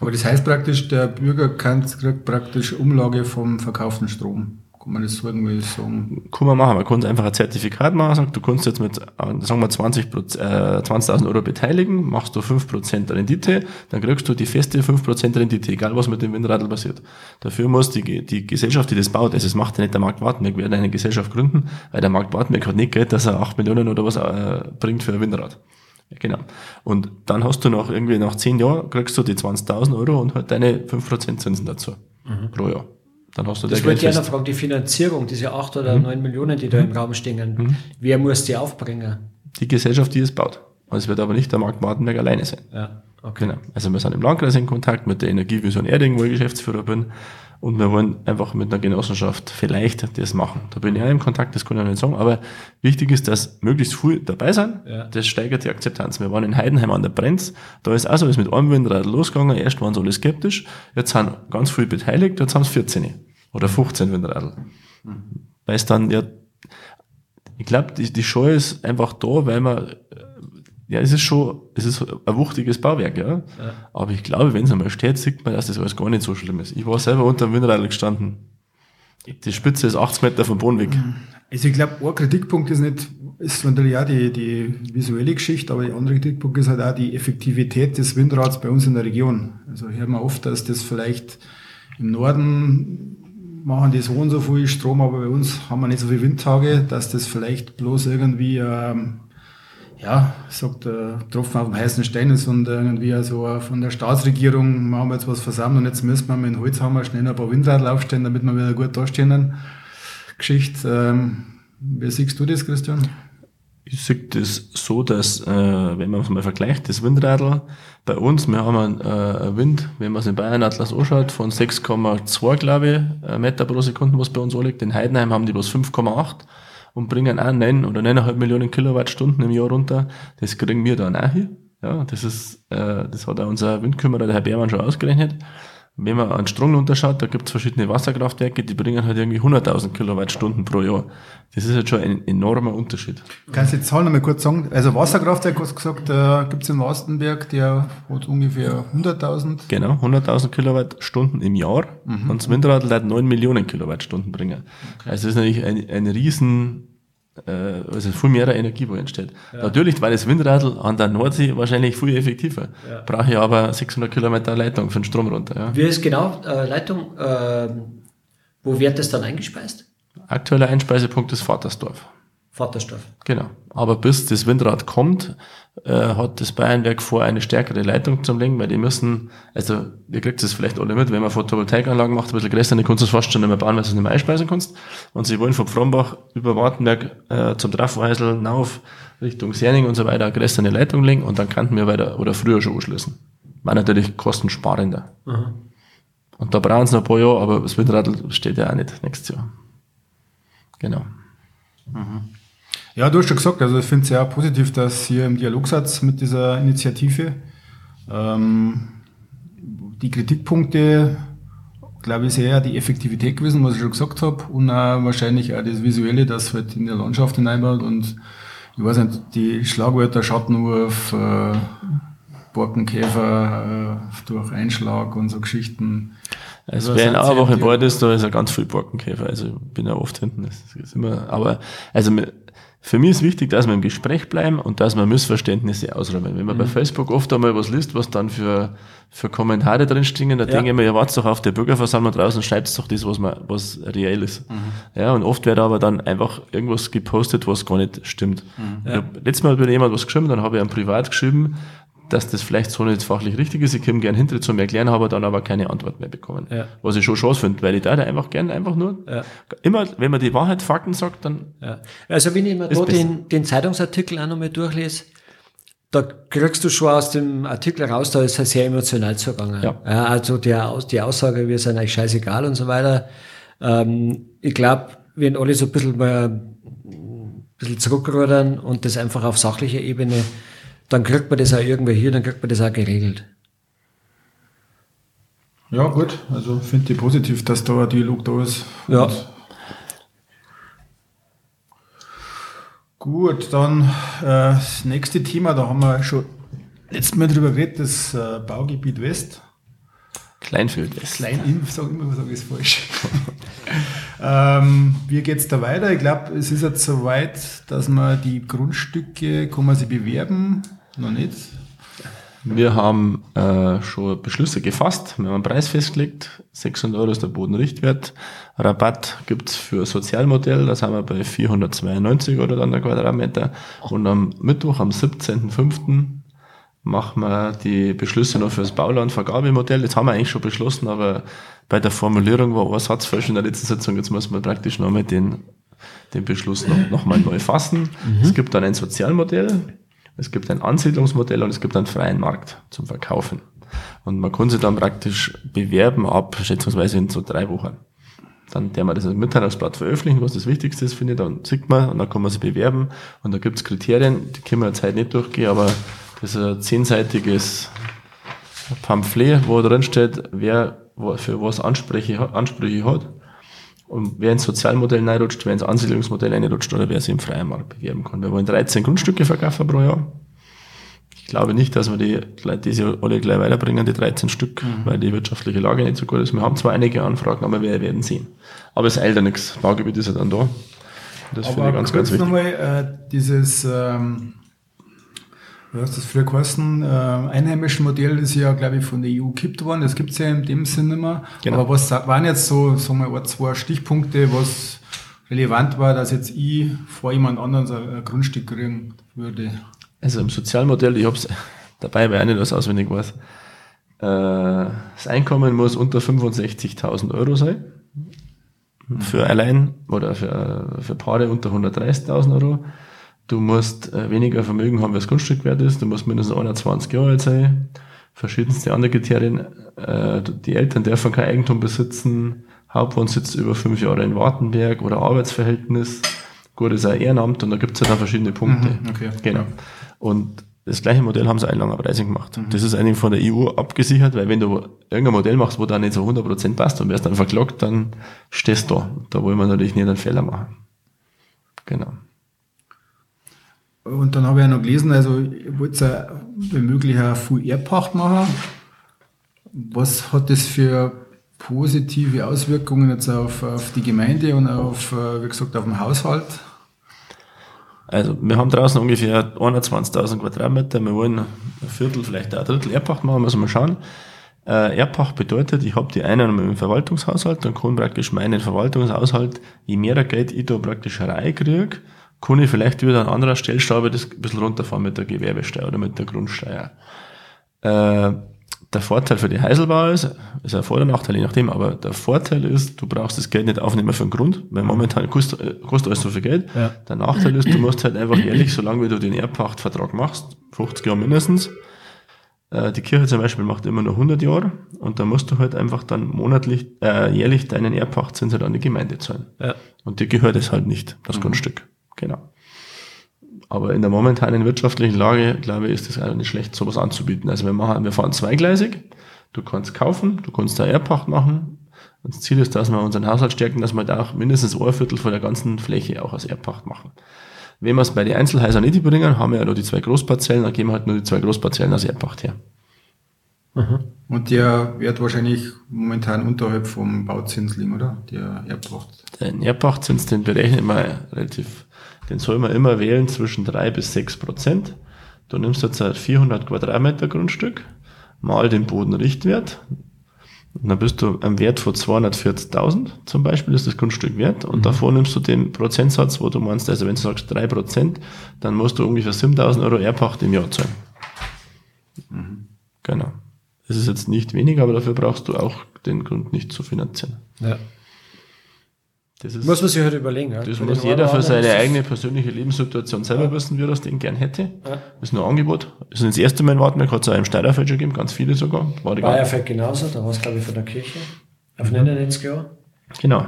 Aber das heißt praktisch, der Bürger kann, kriegt praktisch Umlage vom verkauften Strom. Kann man das so irgendwie sagen? Kann man machen. Man kann einfach ein Zertifikat machen. Sagen, du kannst jetzt mit, sagen wir, 20, äh, 20.000 Euro beteiligen, machst du 5% Rendite, dann kriegst du die feste 5% Rendite, egal was mit dem Windradl passiert. Dafür muss die, die Gesellschaft, die das baut, also es macht ja nicht der Markt Wartenberg, werden eine Gesellschaft gründen, weil der Markt Wartenberg hat nicht Geld, dass er 8 Millionen oder was äh, bringt für ein Windrad. Ja, genau. Und dann hast du noch irgendwie nach 10 Jahren kriegst du die 20.000 Euro und halt deine 5% Zinsen dazu. Mhm. Pro Jahr. Dann hast du das wollte ich gerne fragen, die Finanzierung, diese acht oder mhm. neun Millionen, die da im Raum stehen, mhm. wer muss die aufbringen? Die Gesellschaft, die es baut. Es wird aber nicht der Markt Wartenberg alleine sein. Ja, okay. Genau. Also wir sind im Landkreis in Kontakt mit der Energievision Erding, wo ich Geschäftsführer bin. Und wir wollen einfach mit einer Genossenschaft vielleicht das machen. Da bin ich auch im Kontakt, das kann ich nicht sagen. Aber wichtig ist, dass möglichst viel dabei sind. Ja. Das steigert die Akzeptanz. Wir waren in Heidenheim an der Brenz. Da ist auch so, ist mit einem Windrad losgegangen. Erst waren sie alle skeptisch. Jetzt sind ganz viel beteiligt. Jetzt haben es 14 oder 15 Windradl. Mhm. Weil es dann, ja, ich glaube, die, die Show ist einfach da, weil man ja, es ist schon, es ist ein wuchtiges Bauwerk, ja. ja. Aber ich glaube, wenn es einmal steht, sieht man, dass das alles gar nicht so schlimm ist. Ich war selber unter dem Windradl gestanden. Die Spitze ist 80 Meter vom Boden weg. Also ich glaube, ein Kritikpunkt ist nicht, ist natürlich auch die, die visuelle Geschichte, aber die andere Kritikpunkt ist halt auch die Effektivität des Windrads bei uns in der Region. Also hört man oft, dass das vielleicht im Norden machen die so und so viel Strom, aber bei uns haben wir nicht so viele Windtage, dass das vielleicht bloß irgendwie, ähm, ja, sagt der Tropfen auf dem heißen Stein ist und irgendwie so von der Staatsregierung machen wir jetzt was versammelt und jetzt müssen wir mit dem Holzhammer schnell ein paar Windräder aufstellen, damit wir wieder gut dastehen. Geschichte. Ähm, wie siehst du das, Christian? Ich sehe das so, dass, äh, wenn man es mal vergleicht, das Windradl bei uns, wir haben einen äh, Wind, wenn man es in Bayern Atlas anschaut, von 6,2, glaube ich, äh, Meter pro Sekunde, was bei uns anliegt. In Heidenheim haben die bloß 5,8 und bringen auch 9 oder 9,5 Millionen Kilowattstunden im Jahr runter. Das kriegen wir dann auch hier. Ja, das ist, äh, das hat auch unser Windkümmerer, der Herr Beermann, schon ausgerechnet wenn man an Strom unterschaut, da gibt es verschiedene Wasserkraftwerke, die bringen halt irgendwie 100.000 Kilowattstunden pro Jahr. Das ist jetzt schon ein enormer Unterschied. Kannst du die Zahlen nochmal kurz sagen? Also Wasserkraftwerk, hast du gesagt, äh, gibt es in Wastenberg, der hat ungefähr 100.000. Genau, 100.000 Kilowattstunden im Jahr. Mhm. Und das Windrad hat 9 Millionen Kilowattstunden bringen. Okay. Also das ist natürlich ein, ein riesen äh, also viel mehr Energie, wo entsteht. Ja. Natürlich war das Windradl an der Nordsee wahrscheinlich viel effektiver. Ja. Brauche ich aber 600 Kilometer Leitung für den Strom runter. Ja. Wie ist genau äh, Leitung? Äh, wo wird das dann eingespeist? Aktueller Einspeisepunkt ist Vatersdorf. Vatersdorf. Genau. Aber bis das Windrad kommt, äh, hat das Bayernwerk vor, eine stärkere Leitung zu legen, weil die müssen, also ihr kriegt es vielleicht alle mit, wenn man Photovoltaikanlagen macht, ein bisschen größer, dann kannst du es fast schon nicht mehr bauen, weil du es nicht mehr einspeisen kannst. Und sie wollen von Frombach über Wartenberg äh, zum Trafoheisel hinauf Richtung Serning und so weiter eine größere Leitung legen und dann könnten wir weiter oder früher schon anschließen. War natürlich kostensparender. Mhm. Und da brauchen sie noch ein paar Jahre, aber das Windrad steht ja auch nicht nächstes Jahr. Genau. Mhm. Ja, du hast schon gesagt, also ich finde es sehr positiv, dass ihr im Dialog seid mit dieser Initiative. Ähm, die Kritikpunkte, glaube ich, sehr die Effektivität gewesen, was ich schon gesagt habe, und auch wahrscheinlich auch das Visuelle, das halt in der Landschaft hineinbaut und ich weiß nicht, die Schlagwörter Schattenwurf, äh, Borkenkäfer äh, durch Einschlag und so Geschichten. Also wer in einer Woche Bord ist, da ist ja ganz viel Borkenkäfer. Also ich bin ja oft hinten. Das ist immer, aber also für mich ist wichtig, dass wir im Gespräch bleiben und dass wir Missverständnisse ausräumen. Wenn man mhm. bei Facebook oft einmal was liest, was dann für, für Kommentare drinstehen, da ja. denke ich mir, ja, wartet doch auf der Bürgerversammlung draußen, schreibt doch das, was, man, was reell ist. Mhm. Ja, und oft wird aber dann einfach irgendwas gepostet, was gar nicht stimmt. Mhm. Ja. letztes Mal hat mir jemand was geschrieben, dann habe ich einem privat geschrieben, dass das vielleicht so nicht fachlich richtig ist. Ich kann gern hinter zum Erklären, habe dann aber keine Antwort mehr bekommen. Ja. Was ich schon Chance finde, weil ich da einfach gern einfach nur, ja. immer, wenn man die Wahrheit, Fakten sagt, dann. Ja. Also wenn ich mir da den, den Zeitungsartikel auch nochmal durchlese, da kriegst du schon aus dem Artikel raus, da ist er sehr emotional zugegangen. Ja also der, die Aussage, wir sind eigentlich scheißegal und so weiter. Ähm, ich glaube, wenn alle so ein bisschen mal ein bisschen zurückrudern und das einfach auf sachlicher Ebene dann kriegt man das auch irgendwo hier, dann kriegt man das auch geregelt. Ja, gut. Also finde ich positiv, dass da ein Dialog da ist. Ja. Gut, dann äh, das nächste Thema, da haben wir schon letztes Mal drüber geredet, das äh, Baugebiet West. Kleinfeld West. Klein, ich sage immer, sage ich es falsch. [LAUGHS] ähm, wie geht's da weiter? Ich glaube, es ist jetzt soweit, dass man die Grundstücke, kann man sie bewerben, noch nicht. Wir haben äh, schon Beschlüsse gefasst, wir haben einen Preis festgelegt, 600 Euro ist der Bodenrichtwert. Rabatt gibt's für Sozialmodell, das haben wir bei 492 Euro dann der Quadratmeter. Und am Mittwoch, am 17.05. machen wir die Beschlüsse noch für das Baulandvergabemodell. Das haben wir eigentlich schon beschlossen, aber bei der Formulierung war ein Satz falsch in der letzten Sitzung. Jetzt müssen wir praktisch nochmal den, den Beschluss noch, noch mal neu fassen. Mhm. Es gibt dann ein Sozialmodell, es gibt ein Ansiedlungsmodell und es gibt einen freien Markt zum Verkaufen. Und man kann sich dann praktisch bewerben ab schätzungsweise in so drei Wochen. Dann der man das im Mitteilungsblatt veröffentlichen, was das Wichtigste ist, finde ich, dann sieht man und dann kann man sich bewerben und da gibt es Kriterien, die können wir jetzt heute nicht durchgehen, aber das ist ein zehnseitiges Pamphlet, wo drin steht, wer für was Ansprüche, Ansprüche hat und wer ins Sozialmodell reinrutscht, wer ins Ansiedlungsmodell reinrutscht oder wer sich im freien Markt bewerben kann. Wir wollen 13 Grundstücke verkaufen pro Jahr. Ich glaube nicht, dass wir die, diese alle gleich weiterbringen, die 13 Stück, mhm. weil die wirtschaftliche Lage nicht so gut ist. Wir haben zwar einige Anfragen, aber wir werden sehen. Aber es eilt ja nichts. Baugebiet ist ja dann da. Das finde ich ganz, ganz wichtig. nochmal äh, dieses, ähm, wie hast das früher geheißen, äh, einheimischen Modell ist ja, glaube ich, von der EU gekippt worden. Das gibt es ja in dem Sinn nicht mehr. Genau. Aber was waren jetzt so, sagen wir mal, zwei Stichpunkte, was relevant war, dass jetzt ich vor jemand anderem ein Grundstück kriegen würde? Also im Sozialmodell, ich habe es [LAUGHS] dabei, weil ich nicht was auswendig weiß. Äh, das Einkommen muss unter 65.000 Euro sein. Für allein oder für, für Paare unter 130.000 Euro. Du musst äh, weniger Vermögen haben, wie das Grundstück wert ist. Du musst mindestens 21 Jahre alt sein. Verschiedenste andere Kriterien. Äh, die Eltern dürfen kein Eigentum besitzen. Hauptwohnsitz über fünf Jahre in Wartenberg oder Arbeitsverhältnis. Gut, ist ein Ehrenamt und da gibt es ja dann verschiedene Punkte. Mhm, okay. Genau. Und das gleiche Modell haben sie einlang auf Reising gemacht. Mhm. Das ist eigentlich von der EU abgesichert, weil wenn du irgendein Modell machst, wo da nicht so 100% passt und wirst dann verklagt, dann stehst du da. Da wollen wir natürlich nicht einen Fehler machen. Genau. Und dann habe ich ja noch gelesen, also ich wollte ja wenn möglich eine Full Erbpacht machen. Was hat das für positive Auswirkungen jetzt auf, auf die Gemeinde und auf, äh, wie gesagt, auf den Haushalt? Also wir haben draußen ungefähr 21.000 Quadratmeter. Wir wollen ein Viertel, vielleicht ein Drittel Erbpacht machen, müssen wir schauen. Äh, Erbpacht bedeutet, ich habe die Einnahmen im Verwaltungshaushalt, dann kann praktisch meinen Verwaltungshaushalt, je mehr Geld ich da praktisch reinkriege, kann ich vielleicht wieder an anderer Stellschraube das ein bisschen runterfahren mit der Gewerbesteuer oder mit der Grundsteuer. Äh, der Vorteil für die Heiselbauer ist, ist ein Vor- und Nachteil, je nachdem, aber der Vorteil ist, du brauchst das Geld nicht aufnehmen für einen Grund, weil momentan kostet, äh, kostet alles so viel Geld. Ja. Der Nachteil ist, du musst halt einfach ehrlich, solange wie du den Erbpachtvertrag machst, 50 Jahre mindestens, äh, die Kirche zum Beispiel macht immer nur 100 Jahre und da musst du halt einfach dann monatlich, äh, jährlich deinen Erbpachtzins halt an die Gemeinde zahlen. Ja. Und dir gehört es halt nicht, das mhm. Grundstück. Genau. Aber in der momentanen wirtschaftlichen Lage, glaube ich, ist es auch nicht schlecht, sowas anzubieten. Also wir machen, wir fahren zweigleisig. Du kannst kaufen, du kannst da Erbpacht machen. Und das Ziel ist, dass wir unseren Haushalt stärken, dass wir da auch mindestens ein Viertel von der ganzen Fläche auch als Erbpacht machen. Wenn wir es bei den Einzelhäusern nicht überbringen, haben wir ja nur die zwei Großparzellen, dann geben wir halt nur die zwei Großparzellen als Erbpacht her. Mhm. Und der wird wahrscheinlich momentan unterhalb vom Bauzins liegen, oder? Der Erbpacht. Den Erbpachtzins, den berechnet man relativ den soll man immer wählen zwischen drei bis sechs Prozent. Du nimmst jetzt ein 400 Quadratmeter Grundstück, mal den Bodenrichtwert, und dann bist du am Wert von 240.000 zum Beispiel ist das Grundstück wert und mhm. davor nimmst du den Prozentsatz, wo du meinst, also wenn du sagst 3%, dann musst du ungefähr 7.000 Euro Erbpacht im Jahr zahlen. Mhm. Genau. Das ist jetzt nicht weniger, aber dafür brauchst du auch den Grund nicht zu finanzieren. Ja. Das ist, muss man sich halt überlegen. Das ja. muss jeder für seine eigene persönliche Lebenssituation selber ja. wissen, wie er das Ding gern hätte. Ja. Das ist nur ein Angebot. Das ist das erste Mal in Wartenberg, hat es auch im Steirerfeld schon gegeben, ganz viele sogar. War die Bayerfeld genauso, da war es glaube ich von der Kirche. Auf 99 Jahre. Genau.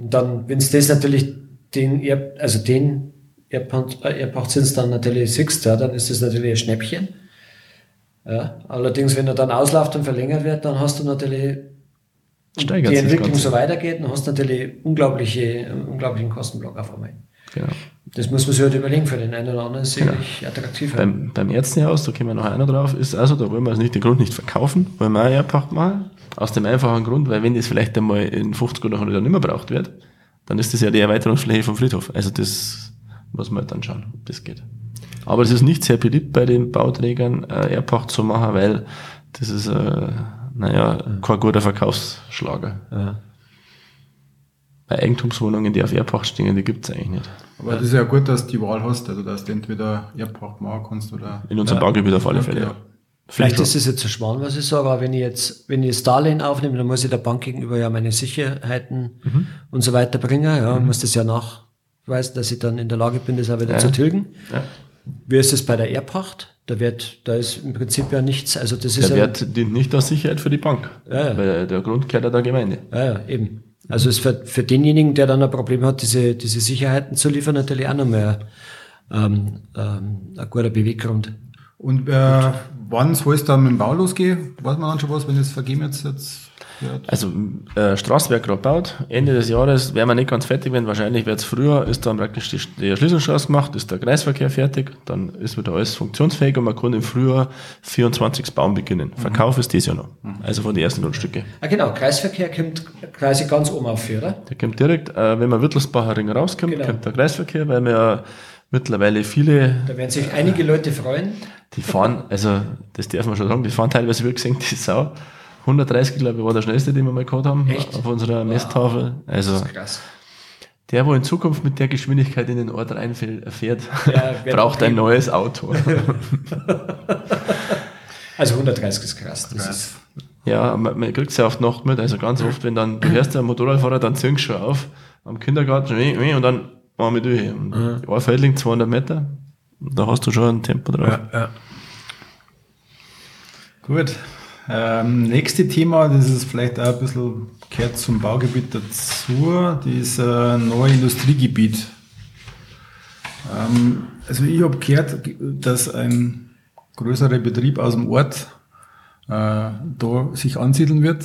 Und dann, wenn es das natürlich den, Erb, also den Erbpachtzins dann natürlich siehst, ja, dann ist das natürlich ein Schnäppchen. Ja. Allerdings, wenn er dann ausläuft und verlängert wird, dann hast du natürlich steigert die Entwicklung so weitergeht, dann hast du natürlich unglaubliche, unglaublichen Kostenblock auf einmal. Genau. Das muss man sich halt überlegen, für den einen oder anderen ist genau. attraktiv. Beim, beim Ärztehaus, da kommen wir noch einer drauf, ist also, da wollen wir also nicht den Grund nicht verkaufen, wollen wir auch Erbpacht machen. Aus dem einfachen Grund, weil wenn das vielleicht einmal in 50 oder 100 Jahren nicht mehr braucht wird, dann ist das ja die Erweiterungsfläche vom Friedhof. Also das muss man halt dann schauen, ob das geht. Aber es ist nicht sehr beliebt bei den Bauträgern, äh, Erbpacht zu machen, weil das ist, äh, naja, kein guter Verkaufsschlager. Ja. Bei Eigentumswohnungen, die auf Erbpacht stehen, die gibt es eigentlich nicht. Aber das ist ja gut, dass du die Wahl hast, also dass du entweder Erbpacht machen kannst oder. In unserem ja. Baugebiet auf alle Fälle. Ja. Vielleicht ist es jetzt zu schmarrn, was ich sage, aber wenn ich jetzt, wenn ich das Darlehen aufnehme, dann muss ich der Bank gegenüber ja meine Sicherheiten mhm. und so weiter bringen, ja, mhm. muss das ja nachweisen, dass ich dann in der Lage bin, das auch wieder ja. zu tilgen. Wie ist es bei der Erbpacht? Da wird, da ist im Prinzip ja nichts, also das ist der ja. Wert dient nicht als Sicherheit für die Bank. Ja, ja. Weil der Grund gehört ja der Gemeinde. Ja, ja, eben. Also ist für, für denjenigen, der dann ein Problem hat, diese, diese Sicherheiten zu liefern, natürlich auch nochmal ähm, ähm, ein guter Beweggrund. Und äh, wann soll es dann mit dem Bau losgehen? Weiß man dann schon was, wenn es vergeben jetzt, jetzt Also äh, Straßenwerk gerade baut. Ende des Jahres werden wir nicht ganz fertig werden. Wahrscheinlich wird es früher, ist dann praktisch die, die Erschließungsstraße gemacht, ist der Kreisverkehr fertig, dann ist wieder alles funktionsfähig und man kann im Frühjahr 24 Baum beginnen. Mhm. Verkauf ist dieses Jahr noch. Mhm. Also von den ersten Grundstücke. Ah genau, Kreisverkehr kommt quasi ganz oben auf, oder? Der kommt direkt, äh, wenn man Wittelsbacher Ring rauskommt, genau. kommt der Kreisverkehr, weil wir mittlerweile viele. Da werden sich einige Leute freuen. Die fahren, also das darf man schon sagen, die fahren teilweise wirklich die Sau. 130, glaube ich, war der schnellste, den wir mal gehabt haben Echt? auf unserer wow. Messtafel. Also das ist krass. Der, wo in Zukunft mit der Geschwindigkeit in den Ort reinfährt, ja, [LAUGHS] braucht ein neues Auto. [LAUGHS] also 130 ist krass. Das ist ja, man, man kriegt es ja oft noch mit. Also ganz oft, wenn dann, du hörst ja Motorradfahrer, dann züngst du schon auf am Kindergarten und dann machen wir durch. Und mhm. Ein Feldling 200 Meter, da hast du schon ein Tempo drauf. Ja, ja. Gut. Ähm, nächste Thema, das ist vielleicht auch ein bisschen gehört zum Baugebiet dazu, das äh, neue Industriegebiet. Ähm, also ich habe gehört, dass ein größerer Betrieb aus dem Ort äh, da sich ansiedeln wird.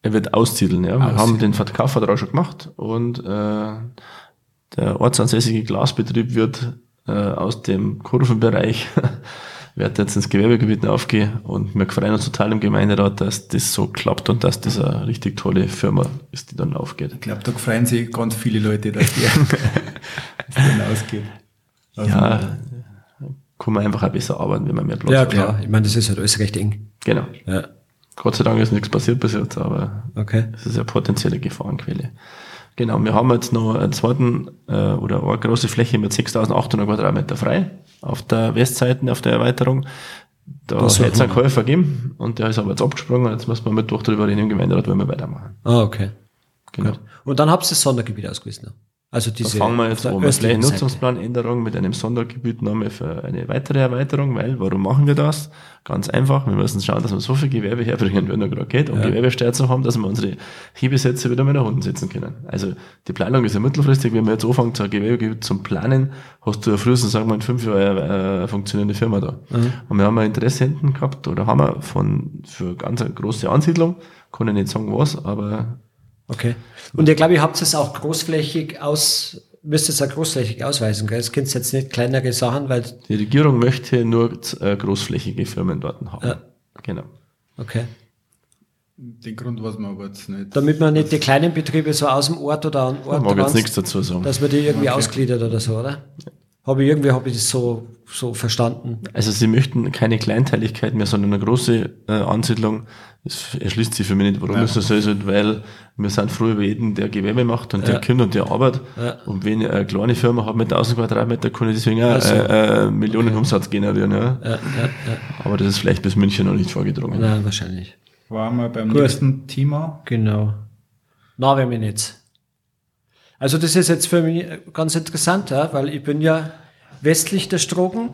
Er wird aussiedeln, ja. Wir aussiedeln. haben den Verkaufsvertrag schon gemacht und äh, der ortsansässige Glasbetrieb wird äh, aus dem Kurvenbereich [LAUGHS] wird jetzt ins Gewerbegebiet aufgehen und wir freuen uns total im Gemeinderat, dass das so klappt und dass das eine richtig tolle Firma ist, die dann aufgeht. Ich glaube, da freuen sich ganz viele Leute, dass die, [LAUGHS] [LAUGHS] dass die dann ausgeht. Also ja, kann man einfach auch besser arbeiten, wenn man mehr Platz ja, hat. Ja, klar. Ich meine, das ist halt alles recht eng. Genau. Ja. Gott sei Dank ist nichts passiert bis jetzt, aber okay. es ist eine potenzielle Gefahrenquelle. Genau, wir haben jetzt noch einen zweiten äh, oder eine große Fläche mit 6800 Quadratmeter frei auf der Westseite, auf der Erweiterung. Da hätte es einen Käufer gegeben und der ist aber jetzt abgesprungen. Jetzt müssen wir Mittwoch drüber reden im Gemeinderat, wenn wir weitermachen. Ah, okay. Genau. Gut. Und dann habt ihr das Sondergebiet ausgewiesen. Also diese da fangen wir jetzt an mit der Nutzungsplanänderung mit einem Sondergebiet nochmal für eine weitere Erweiterung, weil warum machen wir das? Ganz einfach, wir müssen schauen, dass wir so viel Gewerbe herbringen, wie nur gerade geht, um ja. Gewerbesteuer zu haben, dass wir unsere Hebesätze wieder mal nach unten setzen können. Also die Planung ist ja mittelfristig, wenn wir jetzt anfangen, zu Gewerbegebiet zum Planen, hast du ja frühestens, sagen wir, in fünf Jahren eine funktionierende Firma da. Mhm. Und wir haben ein Interessenten gehabt, oder haben wir von, für ganz eine große Ansiedlung, kann ich nicht sagen was, aber Okay. Und ihr glaube, ihr habt es auch großflächig aus, müsst es auch großflächig ausweisen, gell? Es kennst jetzt nicht kleinere Sachen, weil. Die Regierung möchte nur äh, großflächige Firmen dort haben. Ja. Genau. Okay. Den Grund was man aber jetzt nicht. Damit man nicht die kleinen Betriebe so aus dem Ort oder an Ort. Ich mag jetzt nichts dazu sagen. Dass man die irgendwie okay. ausgliedert oder so, oder? Ja. Habe ich irgendwie habe ich das so, so verstanden. Also sie möchten keine Kleinteiligkeit mehr, sondern eine große äh, Ansiedlung. Das erschließt sich für mich nicht, warum ja. das so ist, weil wir sind froh über jeden, der Gewerbe macht und ja. der kommt und der arbeitet. Ja. Und wenn ich eine kleine Firma habe mit 1000 Quadratmeter, kann ich deswegen auch also, äh, äh, Millionen okay. Umsatz generieren. Ja. Ja, ja, ja. Aber das ist vielleicht bis München noch nicht vorgedrungen. Nein, wahrscheinlich. Waren wir beim Gut. nächsten Thema? Genau. Na, wenn wir nicht. Also das ist jetzt für mich ganz interessant, ja, weil ich bin ja westlich der Strogen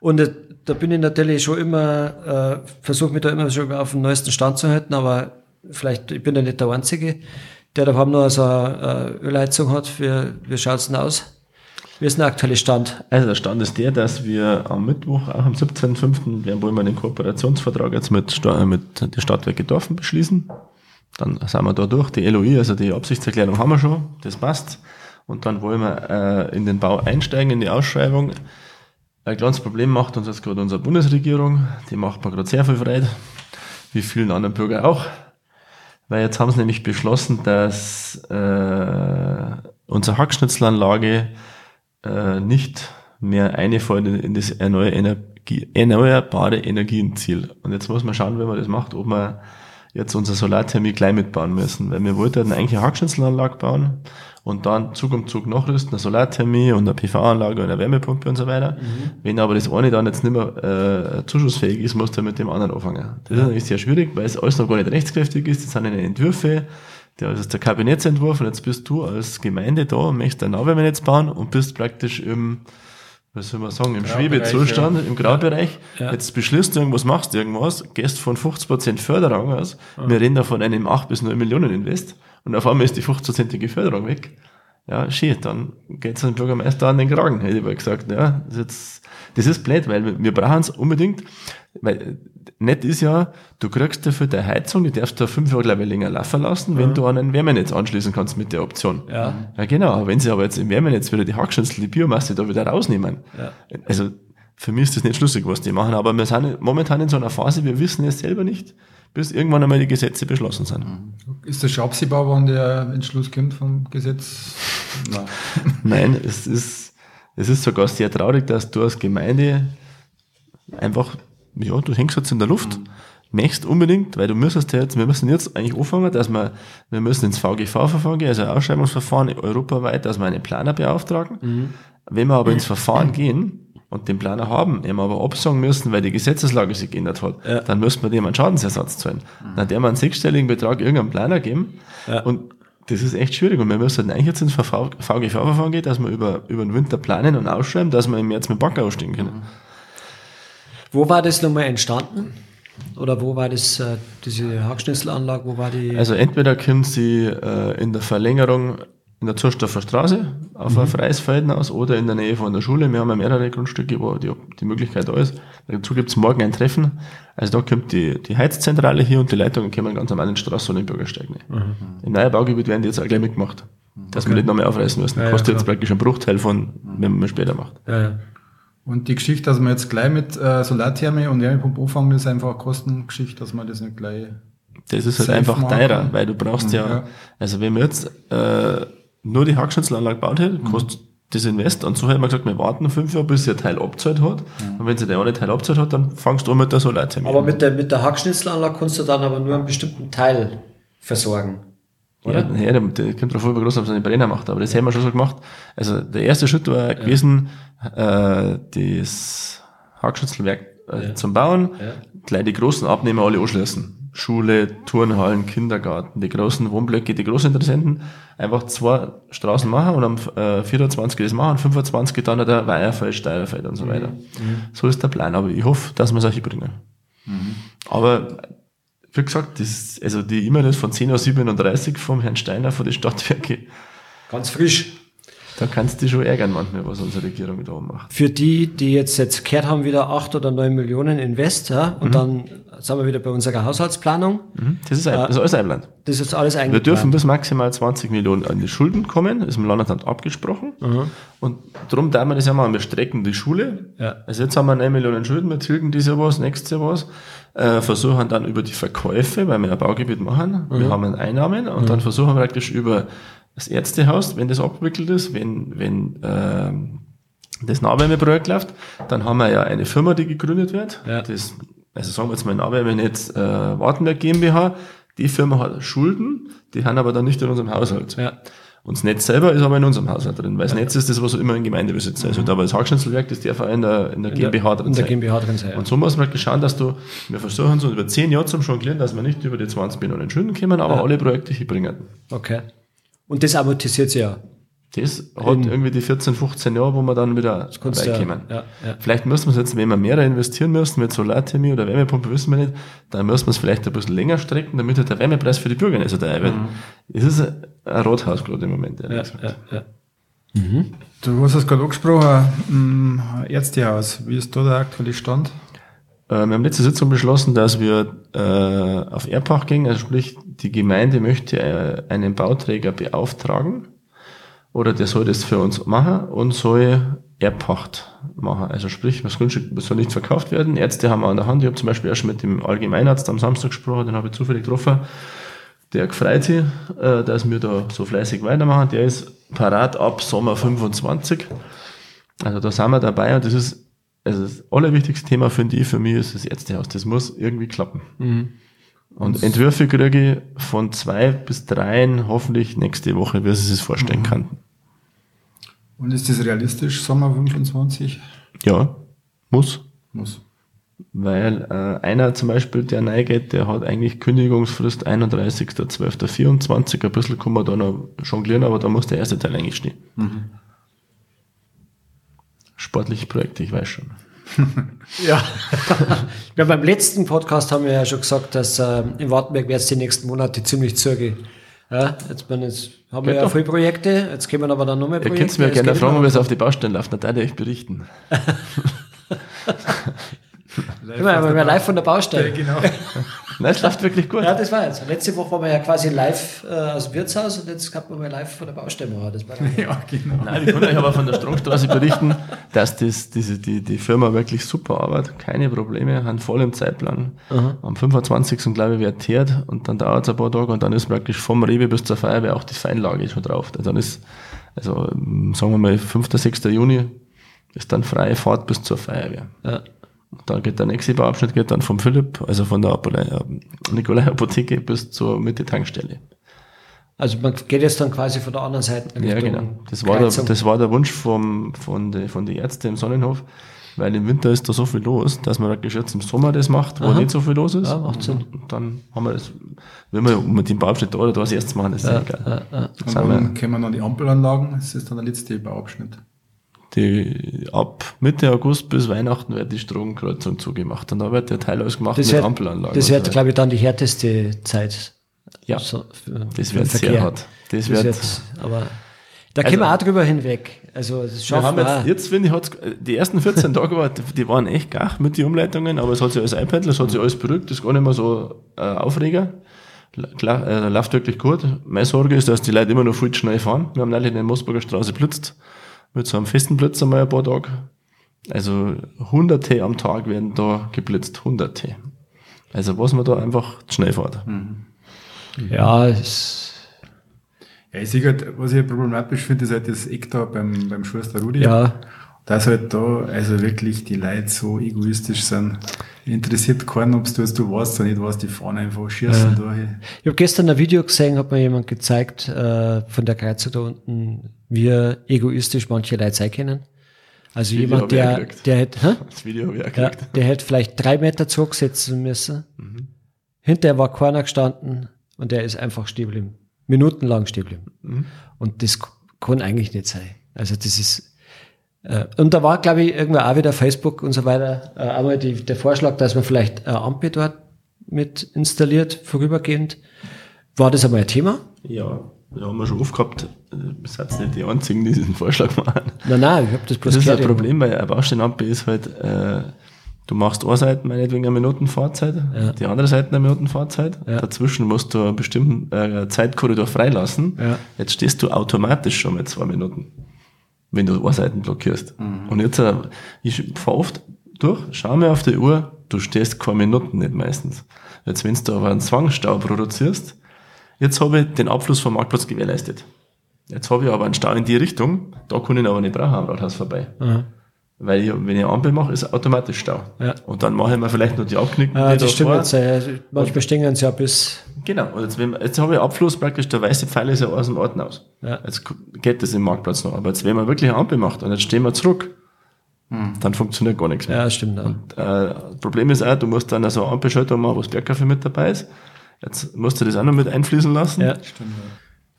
und da bin ich natürlich schon immer, äh, versuche mich da immer schon auf den neuesten Stand zu halten, aber vielleicht, ich bin ja nicht der Einzige, der da haben noch so eine äh, Ölheizung hat. Wie, wie schaut's denn aus? Wie ist der aktuelle Stand? Also der Stand ist der, dass wir am Mittwoch, auch am 17.05., werden wollen wir den Kooperationsvertrag jetzt mit, mit den Stadtwerke Dorfen beschließen. Dann sind wir da durch. Die LOI, also die Absichtserklärung haben wir schon, das passt. Und dann wollen wir äh, in den Bau einsteigen, in die Ausschreibung. Ein kleines Problem macht uns jetzt gerade unsere Bundesregierung. Die macht mir gerade sehr viel Freude, wie vielen anderen Bürger auch. Weil jetzt haben sie nämlich beschlossen, dass äh, unsere Hackschnitzelanlage äh, nicht mehr einfällt in das erneuerbare Energienziel. Und jetzt muss man schauen, wenn man das macht, ob wir jetzt unser Solarthermie gleich mitbauen müssen, weil wir wollten eigentlich eine Hackschnitzelanlage bauen und dann Zug um Zug nachrüsten, eine Solarthermie und eine PV-Anlage und eine Wärmepumpe und so weiter. Mhm. Wenn aber das eine dann jetzt nicht mehr äh, zuschussfähig ist, musst du mit dem anderen anfangen. Das ist natürlich sehr schwierig, weil es alles noch gar nicht rechtskräftig ist. Das sind eine Entwürfe, das ist der Kabinettsentwurf und jetzt bist du als Gemeinde da und möchtest ein Nahwärmenetz bauen und bist praktisch im was soll man sagen, im Schwebezustand, ja. im Graubereich. Ja. Jetzt beschließt du irgendwas, machst irgendwas, gehst von 50% Förderung aus. Ja. Wir reden da von einem 8 bis 9 Millionen Invest und auf einmal ist die 50%ige Förderung weg. Ja, schön, dann geht's dem Bürgermeister an den Kragen, hätte ich mal gesagt. Ja, das ist jetzt das ist blöd, weil wir, wir brauchen es unbedingt, weil nett ist ja, du kriegst dafür der Heizung, die darfst du fünf Jahre gleich länger laufen lassen, wenn du an ein Wärmenetz anschließen kannst mit der Option. Ja. Ja, genau. Wenn sie aber jetzt im Wärmenetz wieder die Hackschnitzel, die Biomasse da wieder rausnehmen, Ja. also für mich ist das nicht schlüssig, was die machen, aber wir sind momentan in so einer Phase, wir wissen es selber nicht, bis irgendwann einmal die Gesetze beschlossen sind. Ist das schon absehbar, wann der Entschluss kommt vom Gesetz? Nein. [LAUGHS] Nein, es ist, es ist sogar sehr traurig, dass du als Gemeinde einfach, ja, du hängst jetzt in der Luft, möchtest unbedingt, weil du müsstest jetzt, wir müssen jetzt eigentlich anfangen, dass wir, wir müssen ins VGV-Verfahren gehen, also ein Ausschreibungsverfahren europaweit, dass wir einen Planer beauftragen. Wenn wir aber ins Verfahren gehen und den Planer haben, den wir aber absagen müssen, weil die Gesetzeslage sich geändert hat, Ja. dann müssen wir dem einen Schadensersatz zahlen. Dann der wir einen sechsstelligen Betrag irgendeinem Planer geben Ja. und das ist echt schwierig und wir müssen eigentlich jetzt ins VGV-Verfahren gehen, dass wir über, über den Winter planen und ausschreiben, dass wir im März mit Backer ausstehen können. Wo war das nochmal entstanden? Oder wo war das, äh, diese Hackschnitzelanlage, wo war die? Also entweder kommt sie äh, in der Verlängerung in der Zurstoffer Straße auf ein freies Feld aus oder in der Nähe von der Schule. Wir haben ja mehrere Grundstücke, wo die, die Möglichkeit da ist. Dazu gibt's morgen ein Treffen. Also da kommt die, die Heizzentrale hier und die Leitungen kommen ganz normal in die Straße und im Bürgersteig rein. Im neuen Baugebiet werden die jetzt auch gleich mitgemacht. Dass wir nicht nochmal aufreißen müssen. Ja, ja, Kostet jetzt klar. praktisch einen Bruchteil von, wenn man später macht. ja, ja. Und die Geschichte, dass man jetzt gleich mit äh, Solartherme und Wärmepumpe anfangen, ist einfach eine Kostengeschichte, dass man das nicht gleich. Das ist halt einfach teurer, kann. weil du brauchst ja, Ja. also wenn wir jetzt äh, nur die Hackschnitzelanlage gebaut hätten, Mhm. kostet das Invest und so hätten wir gesagt, wir warten fünf Jahre, bis sie ein Teil abzahlt hat. Und wenn sie der eine Teil abzahlt hat, dann fangst du an mit der Solarthermie. Aber mit der, mit der Hackschnitzelanlage kannst du dann aber nur einen bestimmten Teil versorgen. Oder? Ja, ja, der, kommt drauf an, wie groß er seine Brenner macht, aber das haben wir schon so gemacht. Also der erste Schritt war gewesen, äh, das Hackschnitzelwerk äh, Ja. zum Bauen, Ja. gleich die großen Abnehmer alle anschließen. Schule, Turnhallen, Kindergarten, die großen Wohnblöcke, die großen Interessenten, einfach zwei Straßen machen und am äh, 24 das machen, 25 dann der Weiherfeld, Steierfeld und so weiter. So ist der Plan, aber ich hoffe, dass wir es auch hinbringen. Aber wie gesagt, das, also die E-Mail ist von 10.37 Uhr vom Herrn Steiner von den Stadtwerke. Ganz frisch. Da kannst du dich schon ärgern manchmal, was unsere Regierung da macht. Für die, die jetzt, jetzt gehört haben, wieder acht oder neun Millionen Invest, ja, und dann sind wir wieder bei unserer Haushaltsplanung. Das ist, das ist alles Eibland. Das ist alles Wir eingeplant. dürfen bis maximal 20 Millionen an die Schulden kommen, ist im Landesamt abgesprochen. Und darum da wir das ja machen, wir strecken die Schule. Ja. Also jetzt haben wir 9 Millionen Schulden, wir tilgen dieses Jahr was, nächstes Jahr was. Äh, versuchen dann über die Verkäufe, weil wir ein Baugebiet machen, wir haben Einnahmen und dann versuchen wir praktisch über das Ärztehaus, wenn das abgewickelt ist, wenn, wenn ähm, das Nahwärmeprojekt läuft, dann haben wir ja eine Firma, die gegründet wird. Ja. Das, also sagen wir jetzt mal Nahwärmenetz äh, Wartenberg GmbH. Die Firma hat Schulden, die haben aber dann nicht in unserem Haushalt. Ja. Und das Netz selber ist aber in unserem Haushalt drin, weil das Netz ist das, was immer in Gemeindebesitz ist. Also da war das Hackschnitzelwerk, das darf auch in der, in der GmbH drin In der sein. GmbH drin sein. Und so muss man halt schauen, dass du, wir versuchen so über zehn Jahre zum Jonglieren, dass wir nicht über die 20 Millionen Schulden kommen, aber alle Projekte hinbringen. Okay. Und das amortisiert sich ja. Das hat irgendwie die 14, 15 Jahre, wo wir dann wieder du ja- ja, ja. Vielleicht müssen wir es jetzt, wenn wir mehr investieren müssen mit Solarthermie oder Wärmepumpe, wissen wir nicht, dann müssen wir es vielleicht ein bisschen länger strecken, damit halt der Wärmepreis für die Bürger nicht so teuer wird. Es ist ein Rathaus gerade im Moment. Ja, ja, ja. Du hast es gerade angesprochen, mh, Ärztehaus. Wie ist da der aktuelle Stand? Äh, Wir haben letzte Sitzung beschlossen, dass wir äh, auf Erbpacht gehen, also sprich, die Gemeinde möchte äh, einen Bauträger beauftragen oder der soll das für uns machen und soll Erbpacht machen. Also sprich, das Grundstück soll nicht verkauft werden. Ärzte haben wir an der Hand. Ich habe zum Beispiel erst mit dem Allgemeinarzt am Samstag gesprochen, den habe ich zufällig getroffen. Der gefreut sich, äh, dass wir da so fleißig weitermachen. Der ist parat ab Sommer 25. Also da sind wir dabei und das ist also das allerwichtigste Thema finde ich für mich ist das Ärztehaus. Das muss irgendwie klappen. Und Entwürfe kriege ich von zwei bis dreien hoffentlich nächste Woche, wie sie es vorstellen kann. Und ist das realistisch, Sommer 25? Ja, muss. Muss. Weil äh, einer zum Beispiel, der reingeht, der hat eigentlich Kündigungsfrist 31.12.24. Ein bisschen kann man da noch jonglieren, aber da muss der erste Teil eigentlich stehen. Sportliche Projekte, ich weiß schon. [LAUGHS] Ja. ja. Beim letzten Podcast haben wir ja schon gesagt, dass äh, in Wartenberg wird es die nächsten Monate ziemlich zurge. Ja, jetzt, bin jetzt haben wir Geht ja doch. viele Projekte, jetzt kommen aber dann noch mehr Ihr Projekte. könnt mir gerne fragen, ob es auf die Baustellen läuft, dann darf ich berichten. [LAUGHS] [LAUGHS] live Immer, wir live von der Baustelle. Ja, genau. [LAUGHS] Nein, es läuft wirklich gut. Ja, das war jetzt. Letzte Woche waren wir ja quasi live äh, aus dem Wirtshaus und jetzt gehabt wir mal live von der Baustelle. Das war [LAUGHS] ja, genau. Nein, ich kann euch aber von der Stromstraße berichten, dass das, diese, die, die Firma wirklich super arbeitet, keine Probleme, haben voll im Zeitplan. Aha. Am 25. glaube ich wird teert und dann dauert es ein paar Tage und dann ist praktisch vom Rewe bis zur Feuerwehr auch die Feinlage schon drauf. Dann ist, also sagen wir mal 5. 6. Juni ist dann freie Fahrt bis zur Feuerwehr. Ja. Da geht der nächste Bauabschnitt geht dann vom Philipp, also von der äh, Nikolai Apotheke bis zur Mitte Tankstelle. Also man geht jetzt dann quasi von der anderen Seite. Richtung ja, genau. Das war, der, das war der Wunsch vom, von den von die Ärzten im Sonnenhof, weil im Winter ist da so viel los, dass man praktisch jetzt im Sommer das macht, wo Aha. nicht so viel los ist. Ja, macht Sinn. Und dann haben wir das, wenn wir mit dem Bauabschnitt da oder da das erste machen, ist ja, egal. Ja, ja. Und dann kommen wir noch die Ampelanlagen, das ist dann der letzte Bauabschnitt die, ab Mitte August bis Weihnachten wird die Stromkreuzung zugemacht. Und da wird der Teil ausgemacht das mit wird, Ampelanlagen. Das wird, glaube ich, dann die härteste Zeit. Ja, so für, das wird sehr hart. Das, das wird, wird, aber da also, können wir auch drüber hinweg. Also, das wir haben jetzt, jetzt finde ich, die ersten 14 Tage war, die waren echt gar mit den Umleitungen, aber es hat sich alles iPad, es hat sich alles beruhigt, das ist gar nicht mehr so äh, Aufreger. Klar, äh, läuft wirklich gut. Meine Sorge ist, dass die Leute immer noch viel schnell fahren. Wir haben neulich in der Moosburger Straße blitzt mit so einem festen Blitz einmal ein paar Tage. Also hunderte am Tag werden da geblitzt, hunderte. Also was man da einfach schnell fährt. Mhm. Ja, es ja, ich sehe halt, was ich problematisch finde, ist halt das Eck da beim, beim Schuster Rudi. Ja. Dass halt da, also wirklich die Leute so egoistisch sind. Interessiert keinen, ob du es du weißt oder nicht was die fahren einfach schießen ja. da. Ich habe gestern ein Video gesehen, hat mir jemand gezeigt, äh, von der Kreuzung da unten, wie egoistisch manche Leute sein können. Also das jemand, der, der hätte, hä? Das Video habe ich ja, der hätte vielleicht drei Meter zurücksetzen müssen. Mhm. Hinterher war keiner gestanden und der ist einfach stehen geblieben. Minutenlang stehen geblieben. Mhm. Und das kann eigentlich nicht sein. Also das ist, und da war, glaube ich, irgendwann auch wieder Facebook und so weiter, äh, einmal die, der Vorschlag, dass man vielleicht eine Ampel dort mit installiert, vorübergehend. War das einmal ein Thema? Ja, ja, haben wir schon oft gehabt, äh, seid nicht die Einzigen, die diesen Vorschlag machen. Nein, nein, ich habe das bloß Das ist ein Problem bei einer Baustellenampel ist halt, äh, du machst eine Seite meinetwegen eine Minuten Fahrzeit, ja. die andere Seite eine Minuten Fahrzeit, ja. dazwischen musst du einen bestimmten äh, Zeitkorridor freilassen. Ja. Jetzt stehst du automatisch schon mit zwei Minuten, wenn du Seite blockierst. Mhm. Und jetzt, äh, ich fahre oft durch, schau mir auf die Uhr, du stehst keine Minuten nicht meistens. Jetzt, wenn du aber einen Zwangsstau produzierst, Jetzt habe ich den Abfluss vom Marktplatz gewährleistet. Jetzt habe ich aber einen Stau in die Richtung, da kann ich ihn aber nicht brauchen am Rathaus vorbei. Mhm. Weil ich, wenn ich eine Ampel mache, ist automatisch Stau. Ja. Und dann mache ich mir vielleicht noch die Abknicken. Ja, das stimmt jetzt. Äh, manchmal stehen sie ja bis. Genau. Und jetzt, wenn, jetzt habe ich Abfluss praktisch, der weiße Pfeil ist ja aus dem Orten aus. Ja. Jetzt geht das im Marktplatz noch. Aber jetzt, wenn man wirklich eine Ampel macht und jetzt stehen wir zurück, hm. dann funktioniert gar nichts mehr. Ja, stimmt. Ja. Und, äh, Problem ist auch, du musst dann so eine Ampelschaltung machen, wo das Bergkaffee mit dabei ist. Jetzt musst du das auch noch mit einfließen lassen. Ja, stimmt.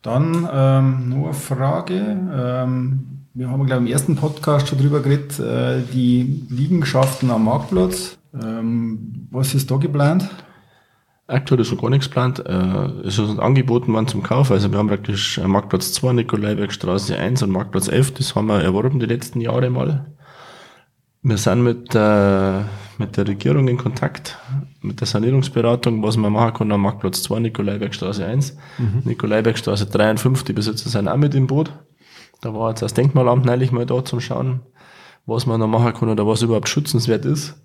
Dann ähm, noch eine Frage. Ähm, wir haben, glaube ich, im ersten Podcast schon drüber geredet, äh, die Liegenschaften am Marktplatz. Ähm, was ist da geplant? Aktuell ist noch gar nichts geplant. Äh, es ist uns angeboten worden zum Kauf. Also wir haben praktisch Marktplatz 2, Nikolaibergstraße 1 und Marktplatz 11. Das haben wir erworben die letzten Jahre mal. Wir sind mit, äh, mit der Regierung in Kontakt, mit der Sanierungsberatung, was man machen kann am Marktplatz 2, Nikolaibergstraße 1. Mhm. Nikolaibergstraße 3 und 5, die Besitzer sind auch mit im Boot. Da war jetzt das Denkmalamt neulich mal da zum Schauen, was man da machen kann oder was überhaupt schützenswert ist.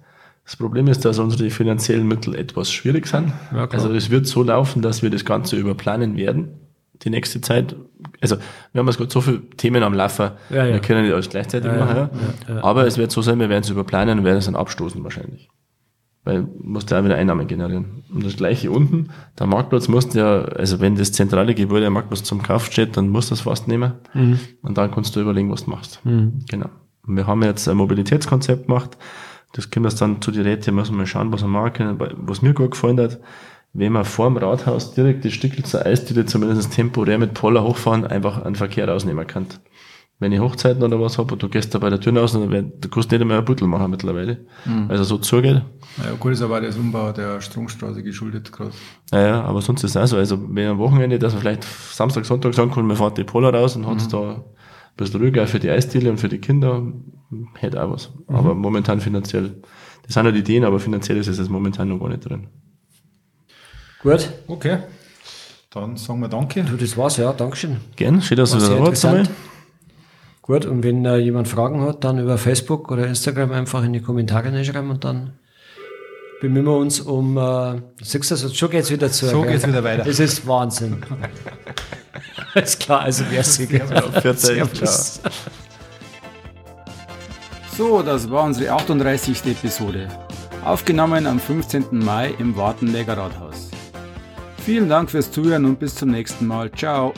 Das Problem ist, dass unsere finanziellen Mittel etwas schwierig sind. Ja, also es wird so laufen, dass wir das Ganze überplanen werden die nächste Zeit, also wir haben jetzt gerade so viele Themen am Laufen, ja, ja. wir können nicht alles gleichzeitig machen, aber es wird so sein, wir werden es überplanen und werden es dann abstoßen wahrscheinlich. Weil musst du auch wieder Einnahmen generieren. Und das gleiche unten, der Marktplatz musst ja, also wenn das zentrale Gebäude am Marktplatz zum Kauf steht, dann musst du das fast nehmen mhm. und dann kannst du überlegen, was du machst. Mhm. Genau. Und wir haben jetzt ein Mobilitätskonzept gemacht, das können wir dann zu die Räte, müssen wir mal schauen, was wir machen können, was mir gut gefallen hat wenn man vor dem Rathaus direkt das Stück zur Eisdiele zumindest temporär mit Poller hochfahren, einfach einen Verkehr rausnehmen kann. Wenn ich Hochzeiten oder was habe und du gehst da bei der Tür raus, dann du kannst nicht einmal ein Büttel machen mittlerweile. Mhm. Also so zugeht. Ja, gut, ist aber das Umbau der Stromstraße geschuldet gerade. Ja, ja, aber sonst ist es auch so. Also wenn am Wochenende, dass man vielleicht Samstag, Sonntag sagen kann, man fährt die Poller raus und hat mhm. da bisschen ruhiger für die Eisdiele und für die Kinder, hätte auch was. Mhm. Aber momentan finanziell, das sind halt Ideen, aber finanziell ist es momentan noch gar nicht drin. Gut. Okay. Dann sagen wir Danke. Du, das war's, ja. Dankeschön. Gern. Schön, dass du da warst. Gut, und wenn äh, jemand Fragen hat, dann über Facebook oder Instagram einfach in die Kommentare schreiben und dann bemühen wir uns um, äh, siehst du, so geht's wieder zu. So geht's wieder weiter. Das ist Wahnsinn. [LAUGHS] Alles klar, also wer sich Servus. So, das war unsere 38. Episode. Aufgenommen am 15. Mai im Wartenberger Rathaus. Vielen Dank fürs Zuhören und bis zum nächsten Mal. Ciao.